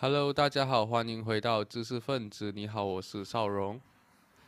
Hello，大家好，欢迎回到知识分子。你好，我是邵荣。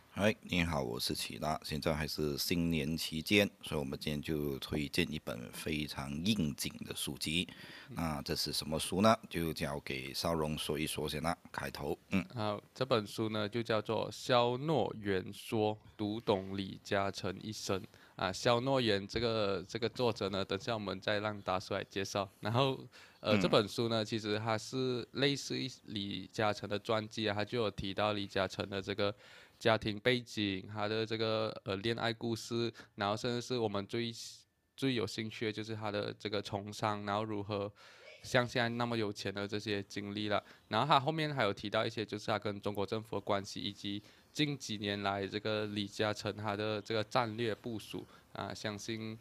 嗨，你好，我是齐拉。现在还是新年期间，所以我们今天就推荐一本非常应景的书籍。那这是什么书呢？就交给邵荣说一说先啦。开头，嗯，好，这本书呢就叫做《肖诺言说：读懂李嘉诚一生》啊。肖诺言这个这个作者呢，等下我们再让大叔来介绍。然后。呃，这本书呢，其实它是类似于李嘉诚的传记啊，它就有提到李嘉诚的这个家庭背景，他的这个呃恋爱故事，然后甚至是我们最最有兴趣的就是他的这个从商，然后如何像现在那么有钱的这些经历了。然后他后面还有提到一些，就是他跟中国政府的关系，以及近几年来这个李嘉诚他的这个战略部署啊，相信。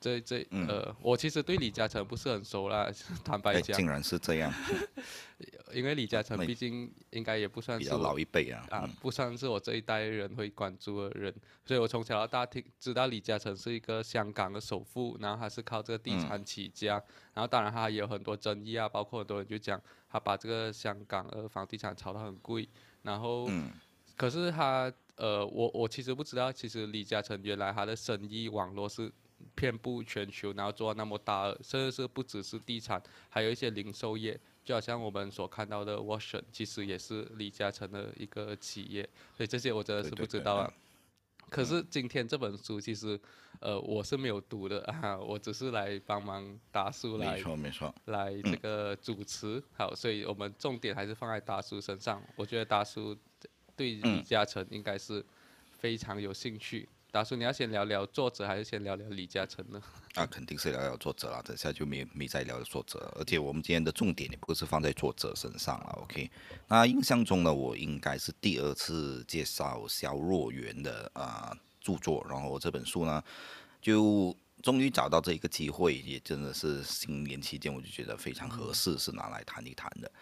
这这呃，我其实对李嘉诚不是很熟啦，坦白讲。竟然是这样。因为李嘉诚毕竟应该也不算是老一辈啊，啊，不算是我这一代人会关注的人，所以我从小到大听知道李嘉诚是一个香港的首富，然后他是靠这个地产起家，然后当然他也有很多争议啊，包括很多人就讲他把这个香港的房地产炒得很贵，然后，可是他呃，我我其实不知道，其实李嘉诚原来他的生意网络是。遍布全球，然后做那么大，甚至是不只是地产，还有一些零售业，就好像我们所看到的 Watson，其实也是李嘉诚的一个企业，所以这些我真的是不知道啊。可是今天这本书其实，呃，我是没有读的啊，我只是来帮忙达叔来，没错没错，来这个主持，好，所以我们重点还是放在达叔身上。我觉得达叔对李嘉诚应该是非常有兴趣。大叔，你要先聊聊作者，还是先聊聊李嘉诚呢？啊，肯定是聊聊作者啦，等下就没没再聊作者。而且我们今天的重点也不是放在作者身上了，OK？那印象中呢，我应该是第二次介绍肖若元的啊著作，然后这本书呢，就终于找到这一个机会，也真的是新年期间，我就觉得非常合适，是拿来谈一谈的。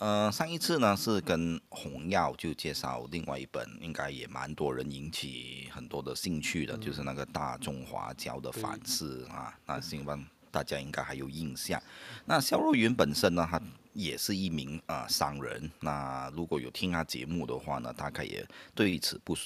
呃，上一次呢是跟洪耀就介绍另外一本，应该也蛮多人引起很多的兴趣的，就是那个大中华教的反思啊。那希望大家应该还有印象。那肖若云本身呢，他也是一名啊商人。那如果有听他节目的话呢，大概也对此不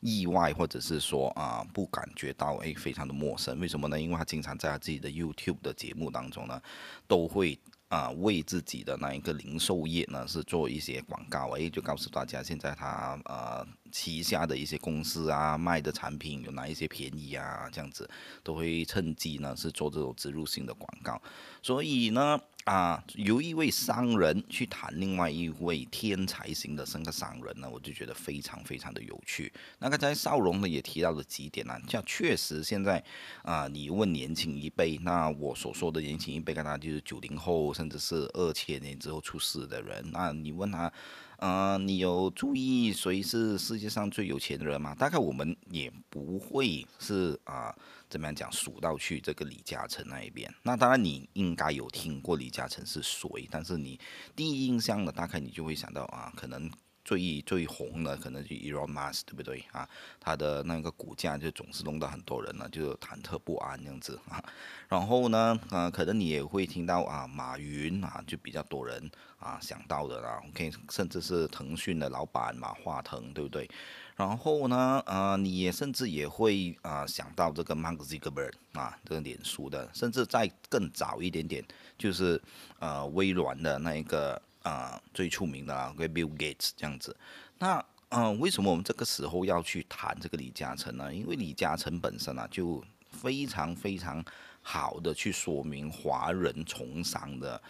意外，或者是说啊不感觉到诶非常的陌生。为什么呢？因为他经常在他自己的 YouTube 的节目当中呢，都会。啊，为自己的那一个零售业呢，是做一些广告，哎，就告诉大家现在他呃旗下的一些公司啊，卖的产品有哪一些便宜啊，这样子都会趁机呢是做这种植入性的广告，所以呢。啊，由一位商人去谈另外一位天才型的生个商人呢，我就觉得非常非常的有趣。那刚才邵荣呢也提到了几点呢，像确实现在啊，你问年轻一辈，那我所说的年轻一辈，跟他就是九零后，甚至是二千年之后出世的人，那你问他。呃，你有注意谁是世界上最有钱的人吗？大概我们也不会是啊，怎么样讲数到去这个李嘉诚那一边。那当然你应该有听过李嘉诚是谁，但是你第一印象的，大概你就会想到啊，可能。最最红的可能就 Elon Musk，对不对啊？他的那个股价就总是弄到很多人呢，就忐忑不安这样子啊。然后呢，呃，可能你也会听到啊，马云啊，就比较多人啊想到的啦。OK，甚至是腾讯的老板马化腾，对不对？然后呢，呃，你也甚至也会啊想到这个 Mark Zuckerberg 啊，这个脸书的，甚至再更早一点点，就是呃微软的那一个。啊，最出名的啊，Bill Gates 这样子。那嗯，为什么我们这个时候要去谈这个李嘉诚呢？因为李嘉诚本身啊，就非常非常好的去说明华人从商的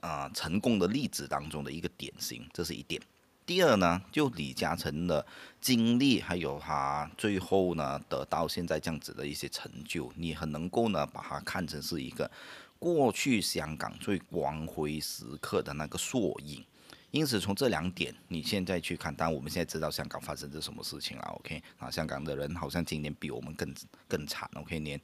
啊成功的例子当中的一个典型，这是一点。第二呢，就李嘉诚的经历，还有他最后呢得到现在这样子的一些成就，你很能够呢把它看成是一个。过去香港最光辉时刻的那个缩影，因此从这两点，你现在去看，当然我们现在知道香港发生这什么事情了，OK？啊，香港的人好像今年比我们更更惨，OK？连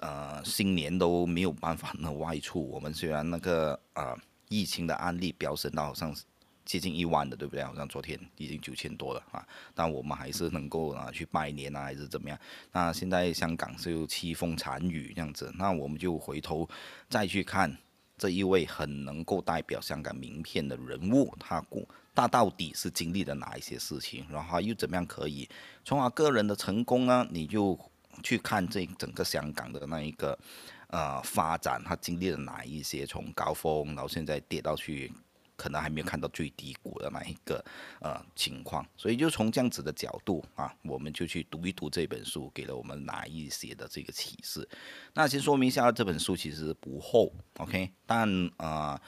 呃新年都没有办法呢外出。我们虽然那个呃疫情的案例飙升到好像。接近一万的，对不对？好像昨天已经九千多了啊！但我们还是能够啊去拜年啊，还是怎么样？那现在香港是有凄风惨雨这样子，那我们就回头再去看这一位很能够代表香港名片的人物，他过他到底是经历了哪一些事情，然后又怎么样可以从他个人的成功呢？你就去看这整个香港的那一个呃发展，他经历了哪一些从高峰，然后现在跌到去。可能还没有看到最低谷的那一个呃情况，所以就从这样子的角度啊，我们就去读一读这本书，给了我们哪一些的这个启示。那先说明一下，这本书其实不厚，OK，但呃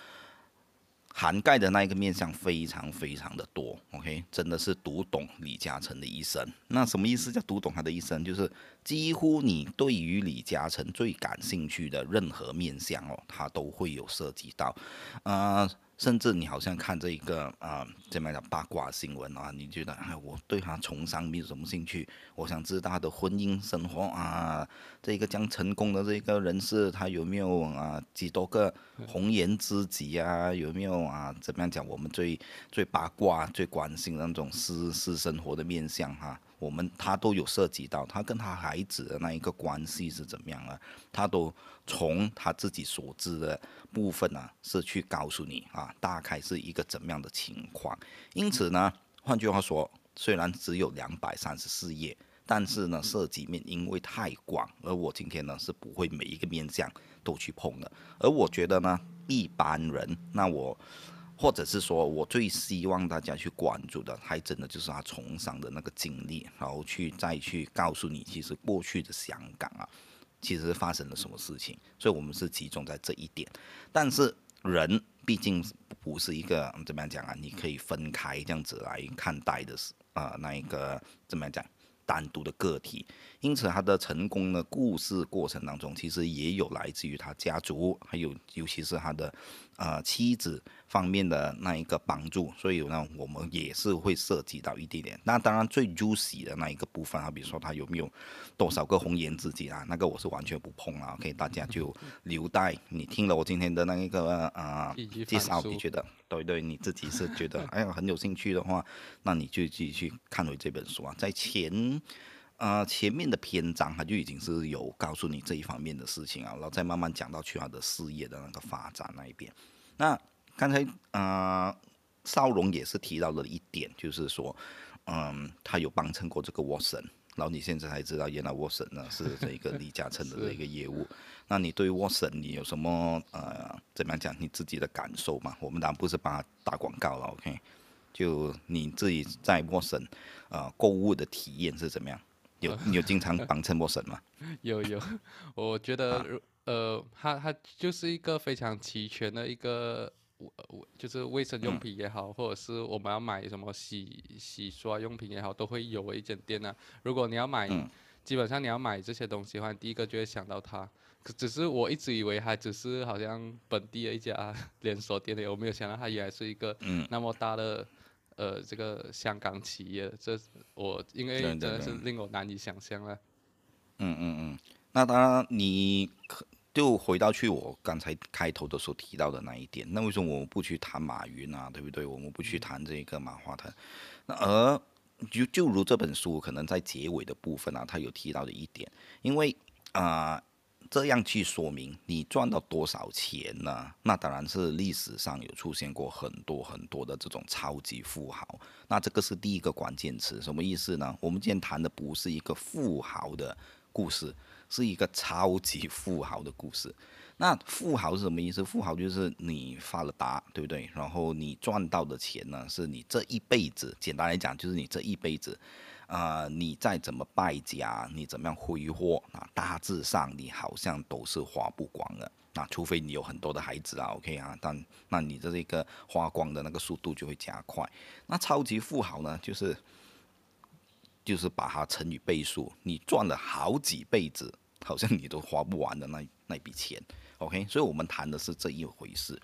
涵盖的那一个面向非常非常的多，OK，真的是读懂李嘉诚的一生。那什么意思叫读懂他的一生？就是几乎你对于李嘉诚最感兴趣的任何面向哦，他都会有涉及到，呃。甚至你好像看这一个啊，怎么讲八卦新闻啊？你觉得哎，我对他从商没有什么兴趣，我想知道他的婚姻生活啊，这个将成功的这个人士，他有没有啊几多个红颜知己啊？有没有啊？怎么样讲？我们最最八卦、最关心的那种私私生活的面相哈？我们他都有涉及到，他跟他孩子的那一个关系是怎么样啊？他都从他自己所知的部分呢，是去告诉你啊，大概是一个怎么样的情况。因此呢，换句话说，虽然只有两百三十四页，但是呢，涉及面因为太广，而我今天呢是不会每一个面向都去碰的。而我觉得呢，一般人，那我。或者是说，我最希望大家去关注的，还真的就是他从商的那个经历，然后去再去告诉你，其实过去的香港啊，其实发生了什么事情。所以我们是集中在这一点。但是人毕竟不是一个怎么样讲啊？你可以分开这样子来看待的，是啊，那一个怎么样讲？单独的个体，因此他的成功的故事过程当中，其实也有来自于他家族，还有尤其是他的呃妻子方面的那一个帮助，所以呢，我们也是会涉及到一点点。那当然最 juicy 的那一个部分啊，比如说他有没有多少个红颜知己啊，那个我是完全不碰啊。OK，大家就留待你听了我今天的那一个呃介绍，你觉得？对对，你自己是觉得 哎呀很有兴趣的话，那你就继续看回这本书啊。在前，呃前面的篇章，他就已经是有告诉你这一方面的事情啊，然后再慢慢讲到去他的事业的那个发展那一边。那刚才呃邵荣也是提到了一点，就是说，嗯，他有帮衬过这个沃森。然后你现在才知道，原来沃森呢是这个李嘉诚的 这个业务。那你对沃森你有什么呃怎么样讲你自己的感受吗？我们当然不是帮他打广告了，OK？就你自己在沃森啊购物的体验是怎么样？有 你有经常帮衬沃森吗？有 有，我觉得呃，他他就是一个非常齐全的一个。我就是卫生用品也好，或者是我们要买什么洗洗刷用品也好，都会有一间店呢。如果你要买，基本上你要买这些东西的话，第一个就会想到它。可只是我一直以为它只是好像本地的一家 连锁店的，我没有想到它原来是一个那么大的呃这个香港企业。这我因为真的是令我难以想象了。嗯嗯嗯，那当然你可。就回到去我刚才开头的时候提到的那一点，那为什么我们不去谈马云啊，对不对？我们不去谈这个马化腾，那而就就如这本书可能在结尾的部分啊，他有提到的一点，因为啊这样去说明你赚到多少钱呢？那当然是历史上有出现过很多很多的这种超级富豪，那这个是第一个关键词，什么意思呢？我们今天谈的不是一个富豪的故事。是一个超级富豪的故事。那富豪是什么意思？富豪就是你发了达，对不对？然后你赚到的钱呢，是你这一辈子，简单来讲，就是你这一辈子，啊，你再怎么败家，你怎么样挥霍，啊，大致上你好像都是花不光的。那除非你有很多的孩子啊，OK 啊，但那你的这个花光的那个速度就会加快。那超级富豪呢，就是。就是把它乘以倍数，你赚了好几辈子，好像你都花不完的那那笔钱，OK？所以我们谈的是这一回事。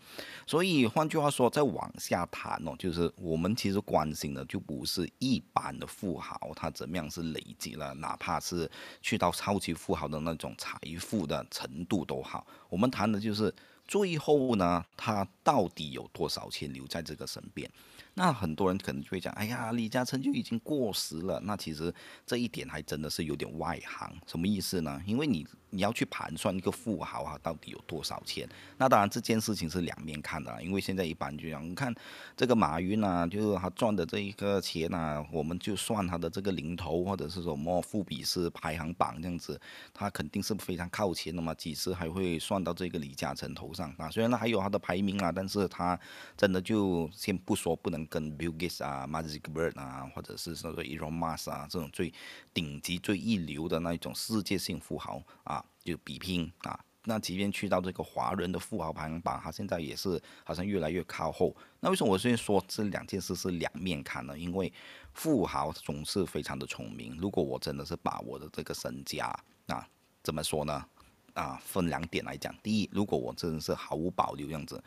所以换句话说，再往下谈哦，就是我们其实关心的就不是一般的富豪他怎么样是累积了，哪怕是去到超级富豪的那种财富的程度都好，我们谈的就是最后呢，他到底有多少钱留在这个身边？那很多人可能就会讲，哎呀，李嘉诚就已经过时了。那其实这一点还真的是有点外行，什么意思呢？因为你你要去盘算一个富豪啊到底有多少钱。那当然这件事情是两面看的，因为现在一般就讲，你看这个马云啊，就是他赚的这一个钱啊，我们就算他的这个零头或者是什么富比士排行榜这样子，他肯定是非常靠前的嘛，几时还会算到这个李嘉诚头上啊？虽然他还有他的排名啊，但是他真的就先不说不能。跟 Bill Gates 啊、m a g i c b i r d 啊，或者是说 Elon Musk 啊这种最顶级、最一流的那一种世界性富豪啊，就比拼啊。那即便去到这个华人的富豪排行榜，他现在也是好像越来越靠后。那为什么我先说这两件事是两面看呢？因为富豪总是非常的聪明。如果我真的是把我的这个身家啊，怎么说呢？啊，分两点来讲。第一，如果我真的是毫无保留这样子。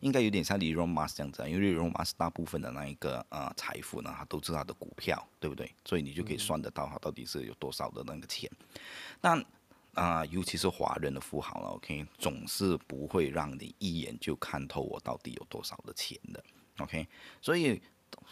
应该有点像李荣马斯这样子，因为李荣马斯大部分的那一个呃财富呢，他都是他的股票，对不对？所以你就可以算得到他到底是有多少的那个钱。但啊，尤其是华人的富豪了，OK，总是不会让你一眼就看透我到底有多少的钱的，OK，所以。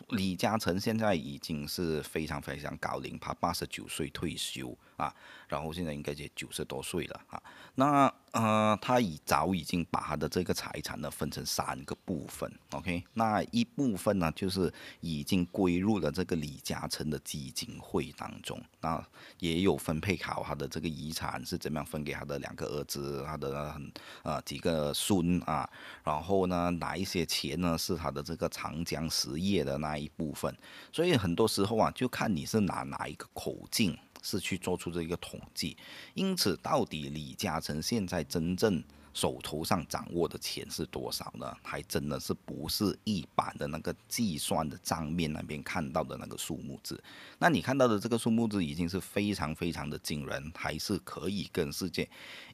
李嘉诚现在已经是非常非常高龄，他八十九岁退休啊，然后现在应该也九十多岁了啊。那呃，他已早已经把他的这个财产呢分成三个部分，OK，那一部分呢就是已经归入了这个李嘉诚的基金会当中，那也有分配好他的这个遗产是怎么样分给他的两个儿子，他的很呃几个孙啊，然后呢哪一些钱呢是他的这个长江实业。的那一部分，所以很多时候啊，就看你是拿哪一个口径是去做出这一个统计。因此，到底李嘉诚现在真正手头上掌握的钱是多少呢？还真的是不是一般的那个计算的账面那边看到的那个数目字。那你看到的这个数目字已经是非常非常的惊人，还是可以跟世界。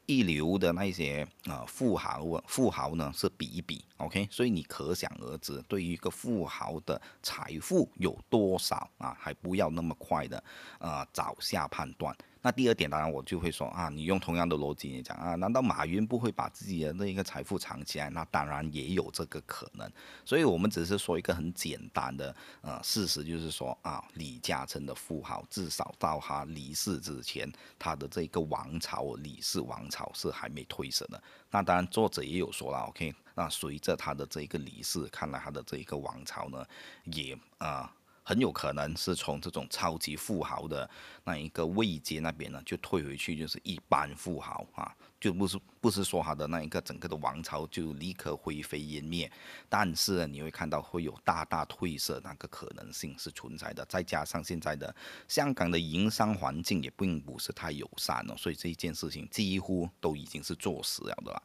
一流的那些啊富豪啊富豪呢是比一比，OK，所以你可想而知，对于一个富豪的财富有多少啊，还不要那么快的啊早下判断。那第二点，当然我就会说啊，你用同样的逻辑来讲啊，难道马云不会把自己的那一个财富藏起来？那当然也有这个可能。所以我们只是说一个很简单的呃事实，就是说啊，李嘉诚的富豪至少到他离世之前，他的这个王朝李氏王朝是还没退色的。那当然作者也有说了，OK，那随着他的这个离世，看来他的这一个王朝呢，也啊。很有可能是从这种超级富豪的那一个位阶那边呢，就退回去，就是一般富豪啊。就不是不是说他的那一个整个的王朝就立刻灰飞烟灭，但是你会看到会有大大褪色那个可能性是存在的。再加上现在的香港的营商环境也并不是太友善了，所以这一件事情几乎都已经是坐实了的了。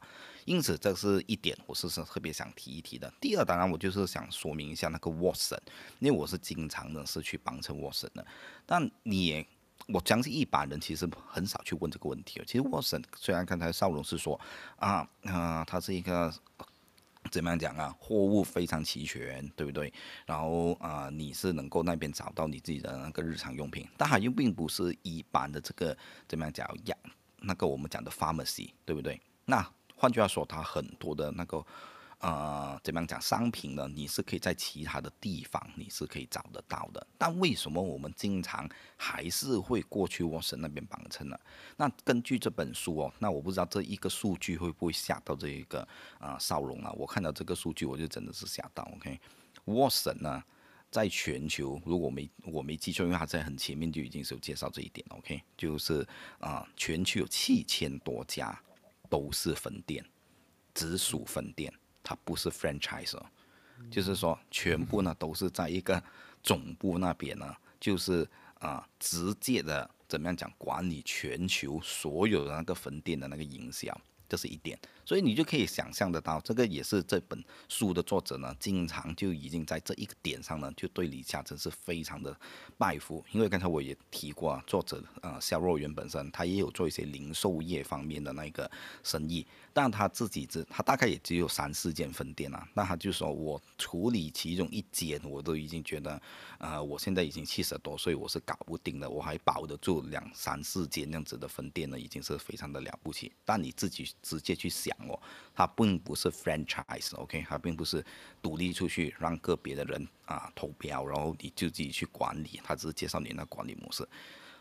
因此这是一点，我是是特别想提一提的。第二，当然我就是想说明一下那个沃森，因为我是经常的是去帮衬沃森的，但你。我相信一般人其实很少去问这个问题。其实沃森虽然刚才邵荣是说啊啊，他是一个怎么样讲啊，货物非常齐全，对不对？然后啊，你是能够那边找到你自己的那个日常用品，但它又并不是一般的这个怎么样讲呀？那个我们讲的 pharmacy，对不对？那换句话说，它很多的那个。呃，怎么样讲？商品呢？你是可以在其他的地方，你是可以找得到的。但为什么我们经常还是会过去沃森那边帮衬呢？那根据这本书哦，那我不知道这一个数据会不会吓到这一个啊少龙啊？我看到这个数据，我就真的是吓到。OK，沃森呢，在全球，如果没我没记错，因为他在很前面就已经是有介绍这一点。OK，就是啊，全球有七千多家都是分店，直属分店。它不是 franchise，就是说全部呢都是在一个总部那边呢，就是啊直接的怎么样讲管理全球所有的那个分店的那个营销。这是一点，所以你就可以想象得到，这个也是这本书的作者呢，经常就已经在这一个点上呢，就对李嘉诚是非常的拜服。因为刚才我也提过啊，作者呃肖若元本身他也有做一些零售业方面的那个生意，但他自己只他大概也只有三四间分店啊，那他就说我处理其中一间，我都已经觉得，呃，我现在已经七十多岁，我是搞不定的，我还保得住两三四间这样子的分店呢，已经是非常的了不起。但你自己。直接去想哦，它并不是 franchise，OK，它并不是独立出去让个别的人啊投标，然后你就自己去管理，它只是介绍你那管理模式，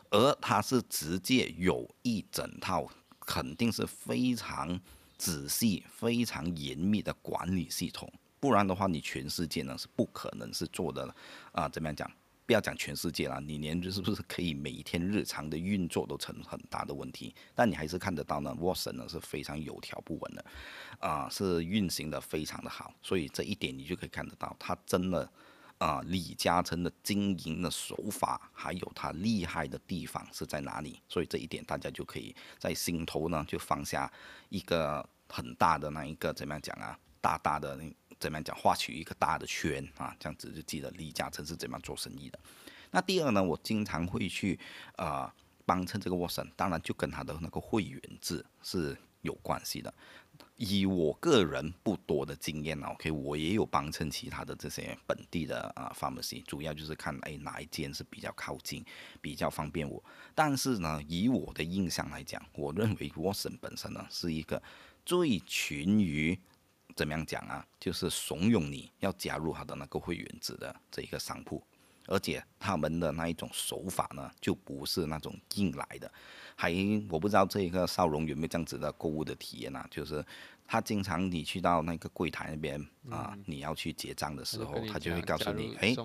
而它是直接有一整套，肯定是非常仔细、非常严密的管理系统，不然的话，你全世界呢是不可能是做的啊，怎么样讲？不要讲全世界了，你连是不是可以每一天日常的运作都成很大的问题？但你还是看得到呢，Watson 呢是非常有条不紊的，啊，是运行的非常的好，所以这一点你就可以看得到，他真的啊，李嘉诚的经营的手法还有他厉害的地方是在哪里？所以这一点大家就可以在心头呢就放下一个很大的那一个怎么样讲啊，大大的那。怎么样讲？画取一个大的圈啊，这样子就记得李嘉诚是怎么样做生意的。那第二呢，我经常会去呃帮衬这个沃森，当然就跟他的那个会员制是有关系的。以我个人不多的经验呢，OK，我也有帮衬其他的这些本地的啊 pharmacy，主要就是看哎哪一间是比较靠近，比较方便我。但是呢，以我的印象来讲，我认为沃森本身呢是一个最群于。怎么样讲啊？就是怂恿你要加入他的那个会员制的这一个商铺，而且他们的那一种手法呢，就不是那种硬来的。还我不知道这一个少荣有没有这样子的购物的体验啊？就是他经常你去到那个柜台那边啊，你要去结账的时候，他就会告诉你，哎。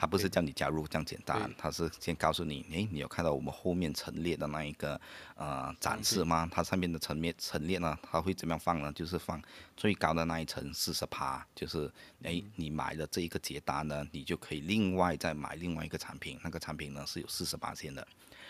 他不是叫你加入这样简单，他是先告诉你，诶，你有看到我们后面陈列的那一个呃展示吗？它上面的陈列陈列呢，它会怎么样放呢？就是放最高的那一层四十趴，就是诶，你买了这一个捷达呢，你就可以另外再买另外一个产品，那个产品呢是有四十八千的，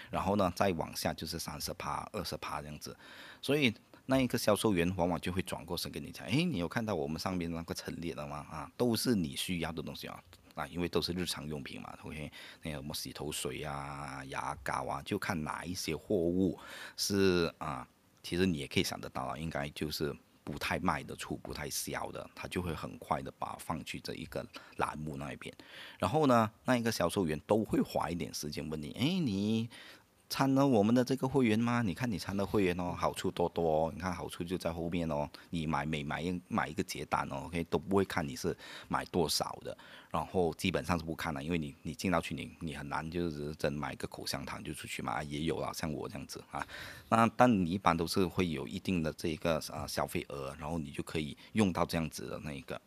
然后呢再往下就是三十趴、二十趴这样子，所以那一个销售员往往就会转过身跟你讲，诶，你有看到我们上面那个陈列了吗？啊，都是你需要的东西啊。啊，因为都是日常用品嘛，OK，那个什么洗头水啊、牙膏啊，就看哪一些货物是啊，其实你也可以想得到啊，应该就是不太卖得出、不太销的，他就会很快的把放去这一个栏目那一边。然后呢，那一个销售员都会花一点时间问你，哎，你。参了我们的这个会员吗？你看你参了会员哦，好处多多哦。你看好处就在后面哦。你买每买一买一个结单哦，OK 都不会看你是买多少的，然后基本上是不看的，因为你你进到群里，你很难就是真买个口香糖就出去嘛，也有啊，像我这样子啊。那但你一般都是会有一定的这个啊消费额，然后你就可以用到这样子的那一个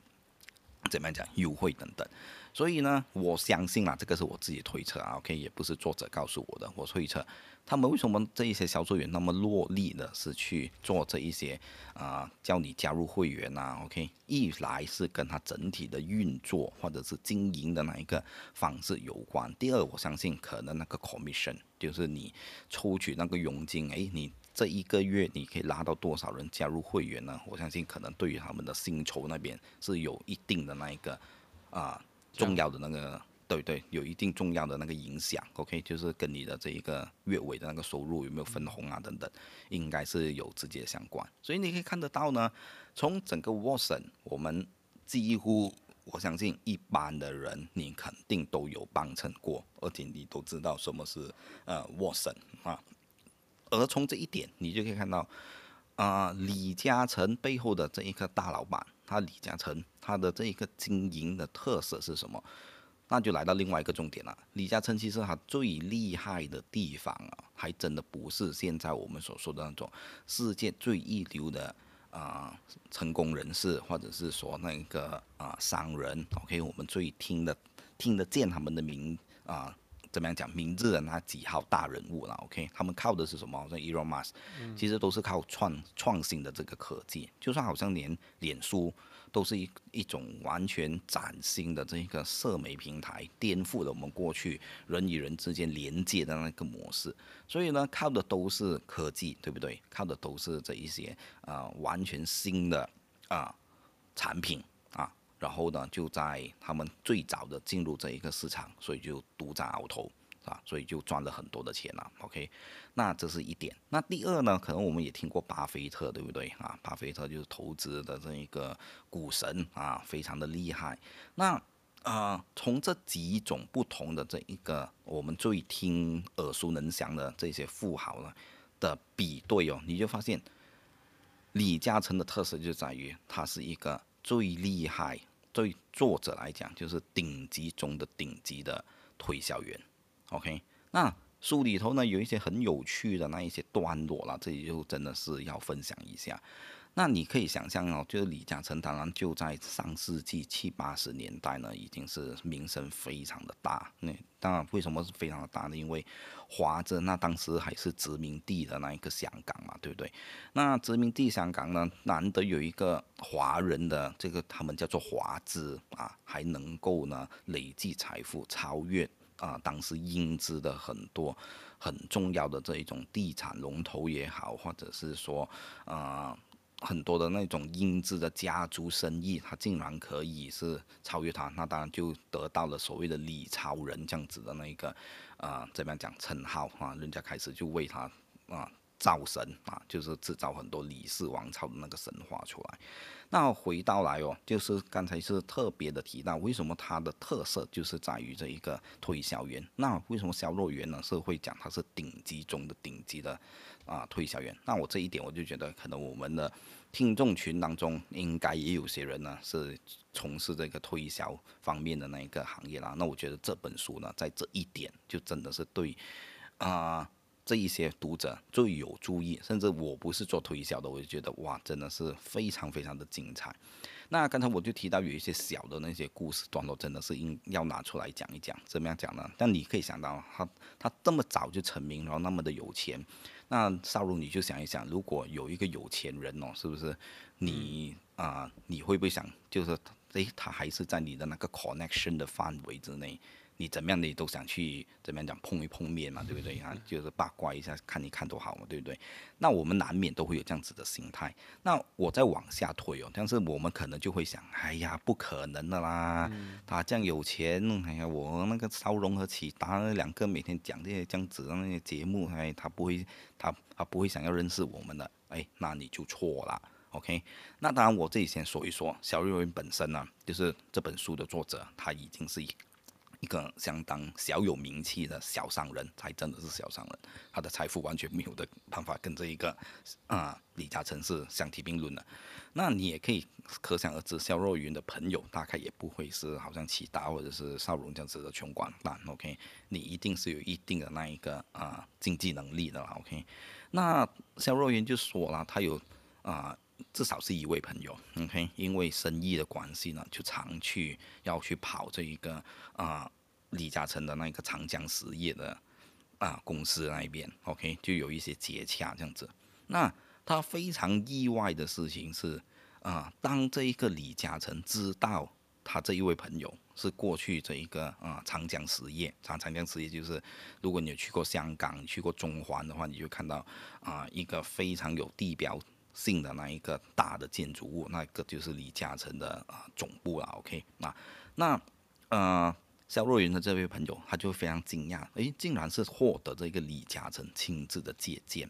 怎么样讲优惠等等。所以呢，我相信啊，这个是我自己推测啊，OK，也不是作者告诉我的，我推测他们为什么这一些销售员那么落力的是去做这一些啊，叫你加入会员呐，OK，一来是跟他整体的运作或者是经营的那一个方式有关，第二，我相信可能那个 commission 就是你抽取那个佣金，哎，你这一个月你可以拉到多少人加入会员呢？我相信可能对于他们的薪酬那边是有一定的那一个啊。重要的那个，对对，有一定重要的那个影响，OK，就是跟你的这一个月尾的那个收入有没有分红啊等等，应该是有直接相关。所以你可以看得到呢，从整个 Watson，我们几乎我相信一般的人你肯定都有帮衬过，而且你都知道什么是呃 Watson 啊。而从这一点，你就可以看到啊，李嘉诚背后的这一个大老板。他李嘉诚，他的这一个经营的特色是什么？那就来到另外一个重点了。李嘉诚其实他最厉害的地方啊，还真的不是现在我们所说的那种世界最一流的啊成功人士，或者是说那个啊商人。OK，我们最听的听得见他们的名啊。怎么样讲名字的那几号大人物了？OK，他们靠的是什么？像 Elon Musk，其实都是靠创创新的这个科技。就算好像连脸书都是一一种完全崭新的这个社媒平台，颠覆了我们过去人与人之间连接的那个模式。所以呢，靠的都是科技，对不对？靠的都是这一些啊完全新的啊产品。然后呢，就在他们最早的进入这一个市场，所以就独占鳌头，啊，所以就赚了很多的钱了。OK，那这是一点。那第二呢，可能我们也听过巴菲特，对不对啊？巴菲特就是投资的这一个股神啊，非常的厉害。那呃，从这几种不同的这一个我们最听耳熟能详的这些富豪呢的比对哦，你就发现。李嘉诚的特色就在于他是一个最厉害，对作者来讲就是顶级中的顶级的推销员。OK，那书里头呢有一些很有趣的那一些段落了，这里就真的是要分享一下。那你可以想象哦，就是李嘉诚，当然就在上世纪七八十年代呢，已经是名声非常的大。那当然，为什么是非常的大呢？因为华着那当时还是殖民地的那一个香港嘛，对不对？那殖民地香港呢，难得有一个华人的这个他们叫做华资啊，还能够呢累计财富超越啊当时英资的很多很重要的这一种地产龙头也好，或者是说啊。很多的那种英姿的家族生意，他竟然可以是超越他，那当然就得到了所谓的李超人这样子的那一个，呃，怎么样讲称号啊？人家开始就为他啊造神啊，就是制造很多李氏王朝的那个神话出来。那回到来哦，就是刚才是特别的提到，为什么它的特色就是在于这一个推销员？那为什么销售员呢？是会讲他是顶级中的顶级的啊推销员？那我这一点我就觉得，可能我们的听众群当中应该也有些人呢是从事这个推销方面的那一个行业啦。那我觉得这本书呢，在这一点就真的是对啊。这一些读者最有注意，甚至我不是做推销的，我就觉得哇，真的是非常非常的精彩。那刚才我就提到有一些小的那些故事段落，真的是应要拿出来讲一讲。怎么样讲呢？但你可以想到，他他这么早就成名，然后那么的有钱，那少如你就想一想，如果有一个有钱人哦，是不是你啊？你会不会想，就是诶，他还是在你的那个 connection 的范围之内？你怎么样你都想去怎么样讲碰一碰面嘛，对不对啊？就是八卦一下，看一看多好嘛，对不对？那我们难免都会有这样子的心态。那我再往下推哦，但是我们可能就会想，哎呀，不可能的啦，他这样有钱，哎呀，我那个烧融和启达两个每天讲这些这样子的那些节目，哎，他不会，他他不会想要认识我们的，哎，那你就错了，OK？那当然，我这里先说一说小瑞文本身呢，就是这本书的作者，他已经是一。个相当小有名气的小商人，才真的是小商人，他的财富完全没有的办法跟这一个啊李嘉诚是相提并论的。那你也可以可想而知，肖若云的朋友大概也不会是好像启达或者是邵荣这样子的穷光蛋。OK，你一定是有一定的那一个啊经济能力的啦。OK，那肖若云就说了，他有啊。至少是一位朋友，OK，因为生意的关系呢，就常去要去跑这一个啊李嘉诚的那个长江实业的啊公司那一边，OK，就有一些接洽这样子。那他非常意外的事情是啊，当这一个李嘉诚知道他这一位朋友是过去这一个啊长江实业，长长江实业就是如果你有去过香港、去过中环的话，你就看到啊一个非常有地标。性的那一个大的建筑物，那个就是李嘉诚的啊总部了。OK，那那呃，肖若云的这位朋友，他就非常惊讶，诶，竟然是获得这个李嘉诚亲自的借鉴。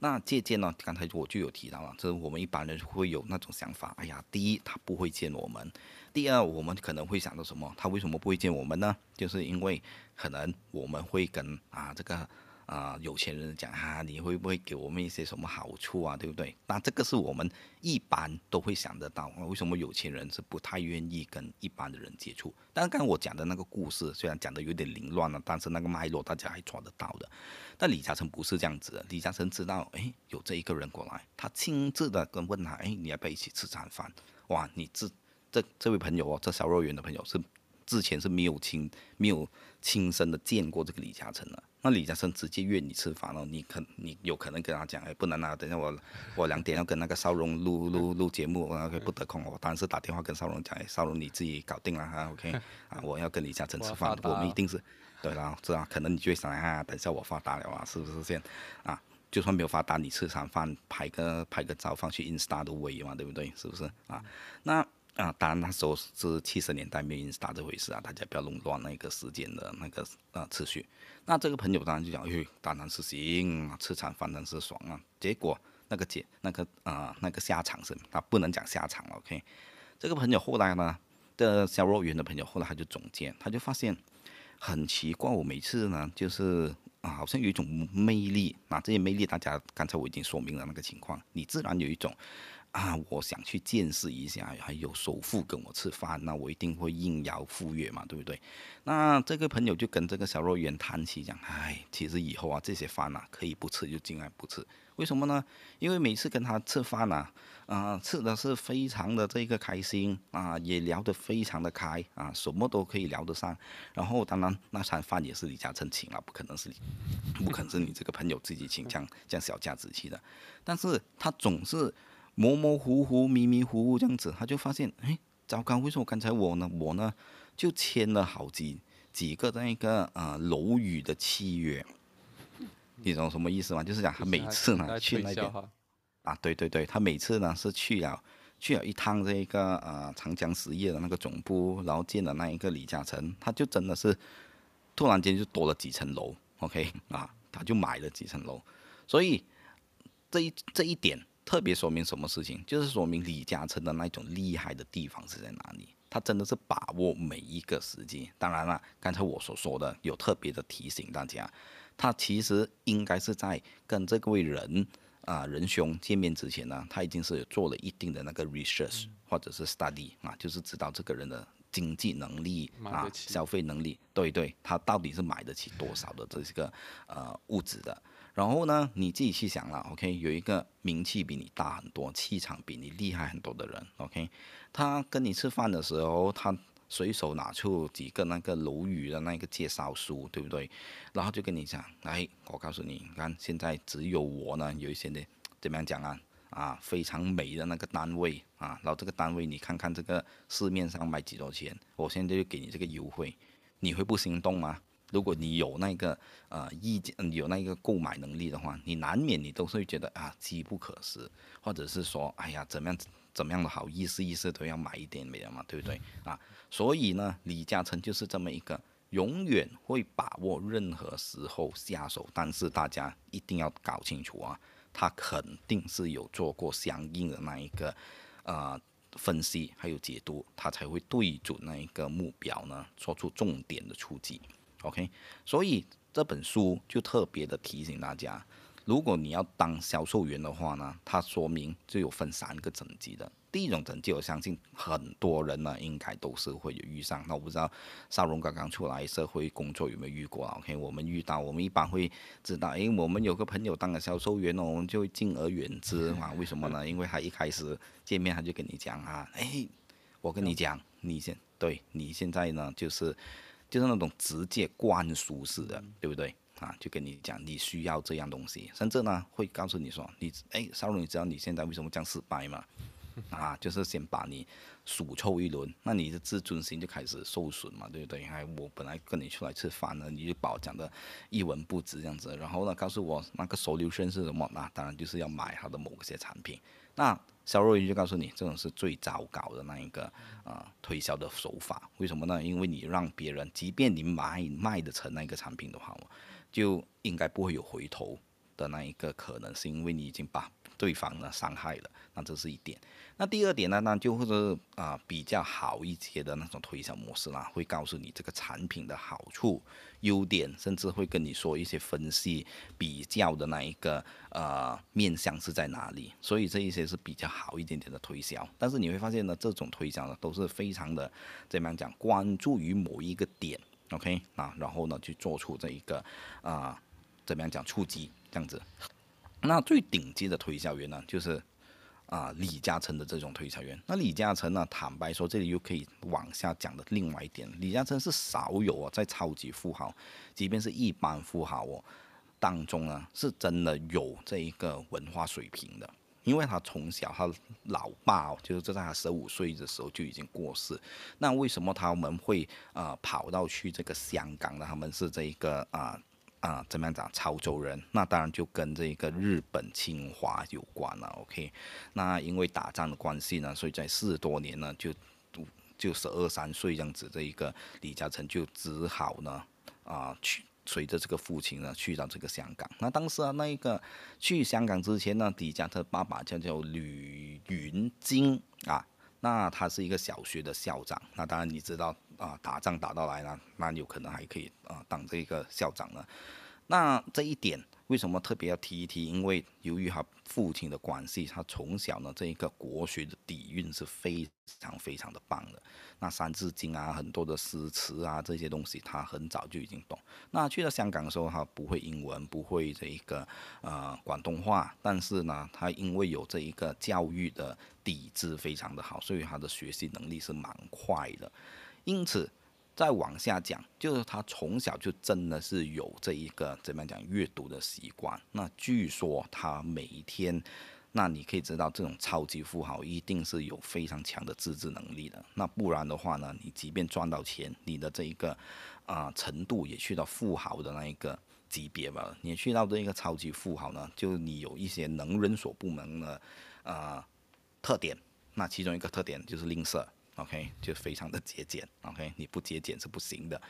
那借鉴呢，刚才我就有提到了，就是我们一般人会有那种想法，哎呀，第一他不会见我们，第二我们可能会想到什么，他为什么不会见我们呢？就是因为可能我们会跟啊这个。啊，有钱人讲哈，你会不会给我们一些什么好处啊？对不对？那这个是我们一般都会想得到。为什么有钱人是不太愿意跟一般的人接触？但是刚刚我讲的那个故事，虽然讲的有点凌乱了，但是那个脉络大家还抓得到的。但李嘉诚不是这样子的，李嘉诚知道，哎，有这一个人过来，他亲自的跟问他，哎，你要不要一起吃餐饭？哇，你这这这位朋友哦，这小肉圆的朋友是之前是没有亲没有亲身的见过这个李嘉诚的。那李嘉诚直接约你吃饭了，你可你有可能跟他讲，哎，不能啊，等下我我两点要跟那个邵荣录录录节目，OK 不得空，我当然是打电话跟邵荣讲，哎，邵荣你自己搞定了哈，OK，啊，我要跟李嘉诚吃饭，我们一定是，对啦，这样可能你就会想啊，等下我发达了啊，是不是这样？啊，就算没有发达，你吃餐饭拍个拍个照放去 Insta 都可以嘛，对不对？是不是啊？那。啊，当然那时候是七十年代没有打这回事啊，大家不要垄断那个时间的那个啊次序。那这个朋友当然就讲，哎，当然是行，吃场反正是爽啊。结果那个结那个啊那个下场是，他不能讲下场了，OK。这个朋友后来呢的销售员的朋友后来他就总结，他就发现很奇怪，我每次呢就是啊，好像有一种魅力啊，这些魅力大家刚才我已经说明了那个情况，你自然有一种啊，我想去见识一下，还有首富跟我吃饭，那我一定会应邀赴约嘛，对不对？那这个朋友就跟这个小若元谈起讲，哎，其实以后啊，这些饭啊可以不吃就尽量不吃，为什么呢？因为每次跟他吃饭啊。啊，吃的是非常的这个开心啊，也聊得非常的开啊，什么都可以聊得上。然后当然那餐饭也是李嘉诚请了，不可能是你，不可能是你这个朋友自己请，这样这样小家子气的。但是他总是模模糊糊、迷迷糊糊这样子，他就发现，哎，糟糕，为什么刚才我呢？我呢就签了好几几个那个呃楼宇的契约，你懂什么意思吗？就是讲他每次呢去那边。啊，对对对，他每次呢是去了去了一趟这个呃长江实业的那个总部，然后见了那一个李嘉诚，他就真的是突然间就多了几层楼，OK 啊，他就买了几层楼，所以这一这一点特别说明什么事情，就是说明李嘉诚的那种厉害的地方是在哪里，他真的是把握每一个时机。当然了，刚才我所说的有特别的提醒大家，他其实应该是在跟这位人。啊，仁兄见面之前呢，他已经是做了一定的那个 research 或者是 study 啊，就是知道这个人的经济能力啊，消费能力，对对，他到底是买得起多少的这个呃物质的。然后呢，你自己去想了，OK，有一个名气比你大很多、气场比你厉害很多的人，OK，他跟你吃饭的时候，他。随手拿出几个那个楼宇的那个介绍书，对不对？然后就跟你讲，哎，我告诉你，你看现在只有我呢，有一些的怎么样讲啊？啊，非常美的那个单位啊，然后这个单位你看看这个市面上卖几多钱，我现在就给你这个优惠，你会不心动吗？如果你有那个呃意见，有那个购买能力的话，你难免你都是会觉得啊机不可失，或者是说，哎呀怎么样怎么样的好意思意思都要买一点没了嘛，对不对啊？所以呢，李嘉诚就是这么一个永远会把握任何时候下手，但是大家一定要搞清楚啊，他肯定是有做过相应的那一个呃分析还有解读，他才会对准那一个目标呢，做出重点的出击。OK，所以这本书就特别的提醒大家，如果你要当销售员的话呢，它说明就有分三个等级的。第一种等级，我相信很多人呢，应该都是会有遇上。那我不知道少荣刚刚出来社会工作有没有遇过？OK，我们遇到，我们一般会知道，诶，我们有个朋友当了销售员哦，我们就会敬而远之嘛。为什么呢？因为他一开始见面他就跟你讲啊，诶，我跟你讲，你现对你现在呢，就是就是那种直接灌输式的，对不对？啊，就跟你讲，你需要这样东西，甚至呢会告诉你说，你诶，少荣，你知道你现在为什么这样失败吗？啊，就是先把你数臭一轮，那你的自尊心就开始受损嘛，对不对？还我本来跟你出来吃饭呢，你就把我讲的一文不值这样子，然后呢，告诉我那个 solution 是什么？那当然就是要买他的某些产品。那肖若云就告诉你，这种是最糟糕的那一个啊推销的手法。为什么呢？因为你让别人，即便你买卖的成那个产品的话，就应该不会有回头的那一个可能，是因为你已经把对方呢伤害了。那这是一点。那第二点呢，那就是啊比较好一些的那种推销模式啦，会告诉你这个产品的好处、优点，甚至会跟你说一些分析、比较的那一个呃面向是在哪里。所以这一些是比较好一点点的推销。但是你会发现呢，这种推销呢都是非常的怎么样讲，关注于某一个点，OK 啊，然后呢去做出这一个啊怎么样讲触及这样子。那最顶级的推销员呢，就是。啊，李嘉诚的这种推销员，那李嘉诚呢？坦白说，这里又可以往下讲的另外一点，李嘉诚是少有啊，在超级富豪，即便是一般富豪哦当中呢，是真的有这一个文化水平的，因为他从小他老爸哦，就是在他十五岁的时候就已经过世，那为什么他们会啊跑到去这个香港呢？他们是这一个啊。啊，怎么样讲？潮州人，那当然就跟这个日本侵华有关了。OK，那因为打仗的关系呢，所以在四十多年呢，就就十二三岁这样子，这一个李嘉诚就只好呢，啊，去随着这个父亲呢，去到这个香港。那当时啊，那一个去香港之前呢，李嘉诚爸爸叫叫吕云金啊，那他是一个小学的校长。那当然你知道。啊，打仗打到来了，那有可能还可以啊，当这个校长呢。那这一点为什么特别要提一提？因为由于他父亲的关系，他从小呢这一个国学的底蕴是非常非常的棒的。那《三字经》啊，很多的诗词啊这些东西，他很早就已经懂。那去了香港的时候，他不会英文，不会这一个呃广东话，但是呢，他因为有这一个教育的底子非常的好，所以他的学习能力是蛮快的。因此。再往下讲，就是他从小就真的是有这一个怎么讲阅读的习惯。那据说他每一天，那你可以知道，这种超级富豪一定是有非常强的自制能力的。那不然的话呢，你即便赚到钱，你的这一个啊程度也去到富豪的那一个级别吧。你去到这一个超级富豪呢，就你有一些能人所不能的啊特点。那其中一个特点就是吝啬。OK，就非常的节俭。OK，你不节俭是不行的。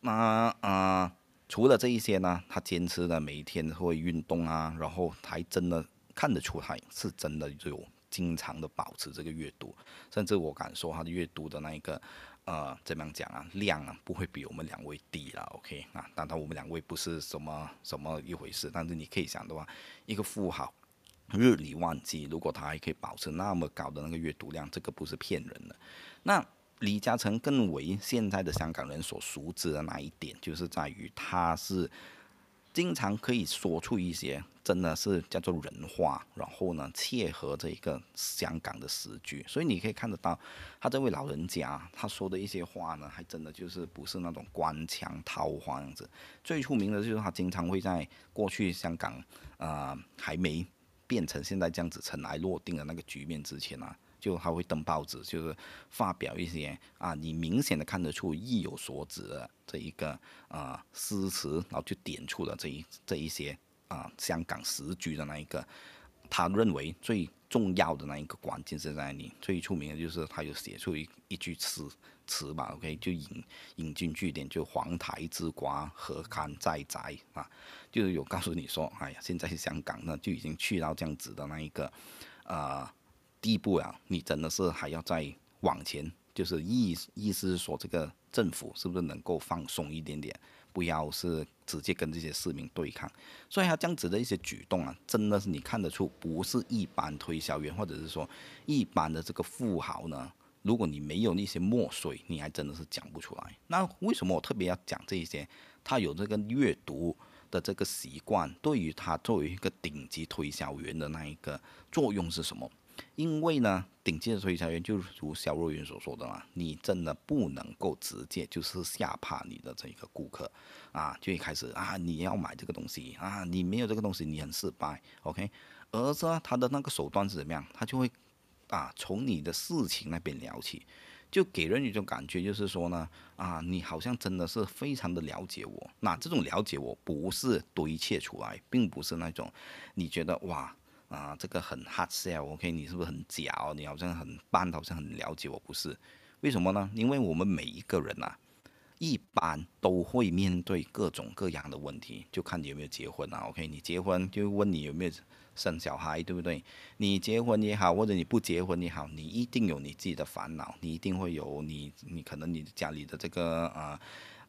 那啊，除了这一些呢，他坚持的每一天会运动啊，然后还真的看得出他是真的有经常的保持这个阅读，甚至我敢说他的阅读的那一个呃，怎么样讲啊，量啊不会比我们两位低了。OK，啊，当然我们两位不是什么什么一回事，但是你可以想的话，一个富豪。日理万机，如果他还可以保持那么高的那个阅读量，这个不是骗人的。那李嘉诚更为现在的香港人所熟知的那一点，就是在于他是经常可以说出一些真的是叫做人话，然后呢切合这一个香港的时局。所以你可以看得到，他这位老人家他说的一些话呢，还真的就是不是那种官腔套话样子。最出名的就是他经常会在过去香港啊还没。变成现在这样子尘埃落定的那个局面之前呢，就他会登报纸，就是发表一些啊，你明显的看得出意有所指的这一个啊诗词，然后就点出了这一这一些啊香港时局的那一个，他认为最重要的那一个关键是在你最出名的就是他有写出一一句诗词吧，OK，就引引进据点，就黄台之瓜何堪再摘啊。就是有告诉你说，哎呀，现在香港呢就已经去到这样子的那一个，呃，地步了。你真的是还要再往前，就是意意思是说，这个政府是不是能够放松一点点，不要是直接跟这些市民对抗。所以他这样子的一些举动啊，真的是你看得出，不是一般推销员或者是说一般的这个富豪呢。如果你没有那些墨水，你还真的是讲不出来。那为什么我特别要讲这一些？他有这个阅读。的这个习惯对于他作为一个顶级推销员的那一个作用是什么？因为呢，顶级的推销员就如肖若云所说的嘛，你真的不能够直接就是吓怕你的这个顾客啊，就一开始啊，你要买这个东西啊，你没有这个东西你很失败，OK？而是他的那个手段是怎么样？他就会啊，从你的事情那边聊起。就给人一种感觉，就是说呢，啊，你好像真的是非常的了解我。那这种了解我不是堆砌出来，并不是那种你觉得哇啊这个很 hard sell，OK，你是不是很假？你好像很棒，好像很了解我，不是？为什么呢？因为我们每一个人呐，一般都会面对各种各样的问题，就看你有没有结婚啊，OK，你结婚就问你有没有。生小孩对不对？你结婚也好，或者你不结婚也好，你一定有你自己的烦恼，你一定会有你，你可能你家里的这个啊，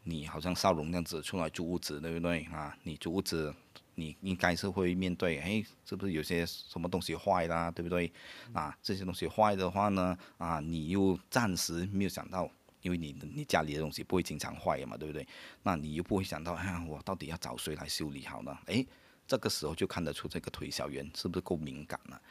你好像少龙样子出来租屋子，对不对啊？你租屋子，你应该是会面对，哎，是不是有些什么东西坏啦，对不对？啊，这些东西坏的话呢，啊，你又暂时没有想到，因为你你家里的东西不会经常坏嘛，对不对？那你又不会想到，哎，我到底要找谁来修理好呢？哎。这个时候就看得出这个推销员是不是够敏感了。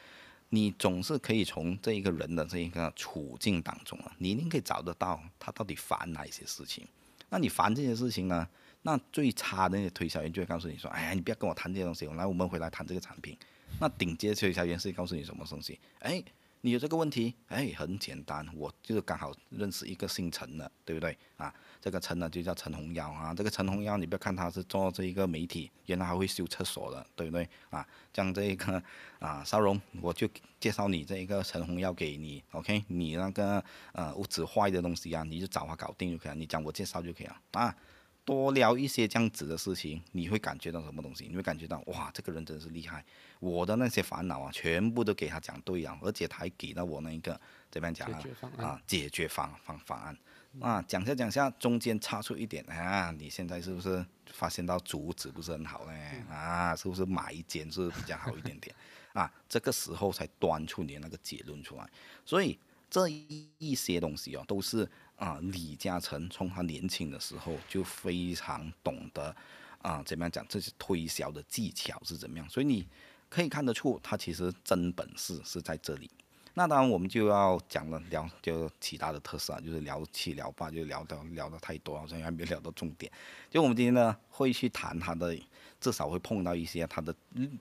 你总是可以从这一个人的这一个处境当中啊，你一定可以找得到他到底烦哪一些事情。那你烦这些事情呢？那最差的那些推销员就会告诉你说：“哎呀，你不要跟我谈这些东西，来，我们回来谈这个产品。”那顶尖推销员是告诉你什么东西？哎。你有这个问题，哎，很简单，我就是刚好认识一个姓陈的，对不对啊？这个陈呢就叫陈红妖啊。这个陈红妖，你不要看他是做这一个媒体，原来还会修厕所的，对不对啊？像这一个啊，邵荣，我就介绍你这一个陈红妖给你，OK？你那个呃屋子坏的东西啊，你就找他搞定就可以了，你讲我介绍就可以了啊。多聊一些这样子的事情，你会感觉到什么东西？你会感觉到哇，这个人真的是厉害。我的那些烦恼啊，全部都给他讲对啊，而且他还给了我那一个怎么样讲啊？啊，解决方方方案。啊，讲下讲下，中间插出一点啊，你现在是不是发现到竹子不是很好呢？啊，是不是买一间是比较好一点点？啊，这个时候才端出你那个结论出来。所以这一些东西哦，都是啊，李嘉诚从他年轻的时候就非常懂得啊，怎么样讲这些推销的技巧是怎么样。所以你可以看得出，他其实真本事是在这里。那当然，我们就要讲了聊就其他的特色啊，就是聊七聊八，就聊到聊的太多，好像还没聊到重点。就我们今天呢，会去谈它的，至少会碰到一些他的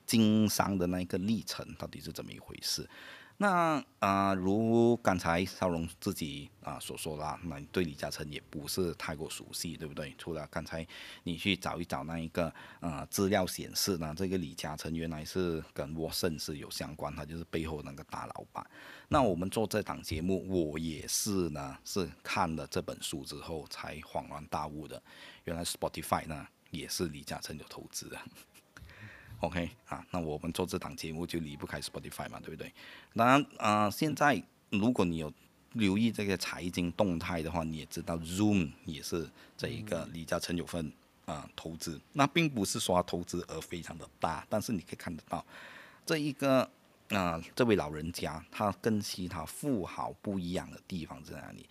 经商的那个历程到底是怎么一回事。那啊，如刚才少荣自己啊所说的，那你对李嘉诚也不是太过熟悉，对不对？除了刚才你去找一找那一个呃资料显示呢，这个李嘉诚原来是跟沃森是有相关，他就是背后那个大老板。那我们做这档节目，我也是呢，是看了这本书之后才恍然大悟的，原来 Spotify 呢也是李嘉诚有投资的。OK 啊，那我们做这档节目就离不开 Spotify 嘛，对不对？当然啊，现在如果你有留意这个财经动态的话，你也知道 Zoom 也是这一个李嘉诚有份啊投资。那并不是说投资额非常的大，但是你可以看得到这一个啊这位老人家他跟其他富豪不一样的地方在哪里？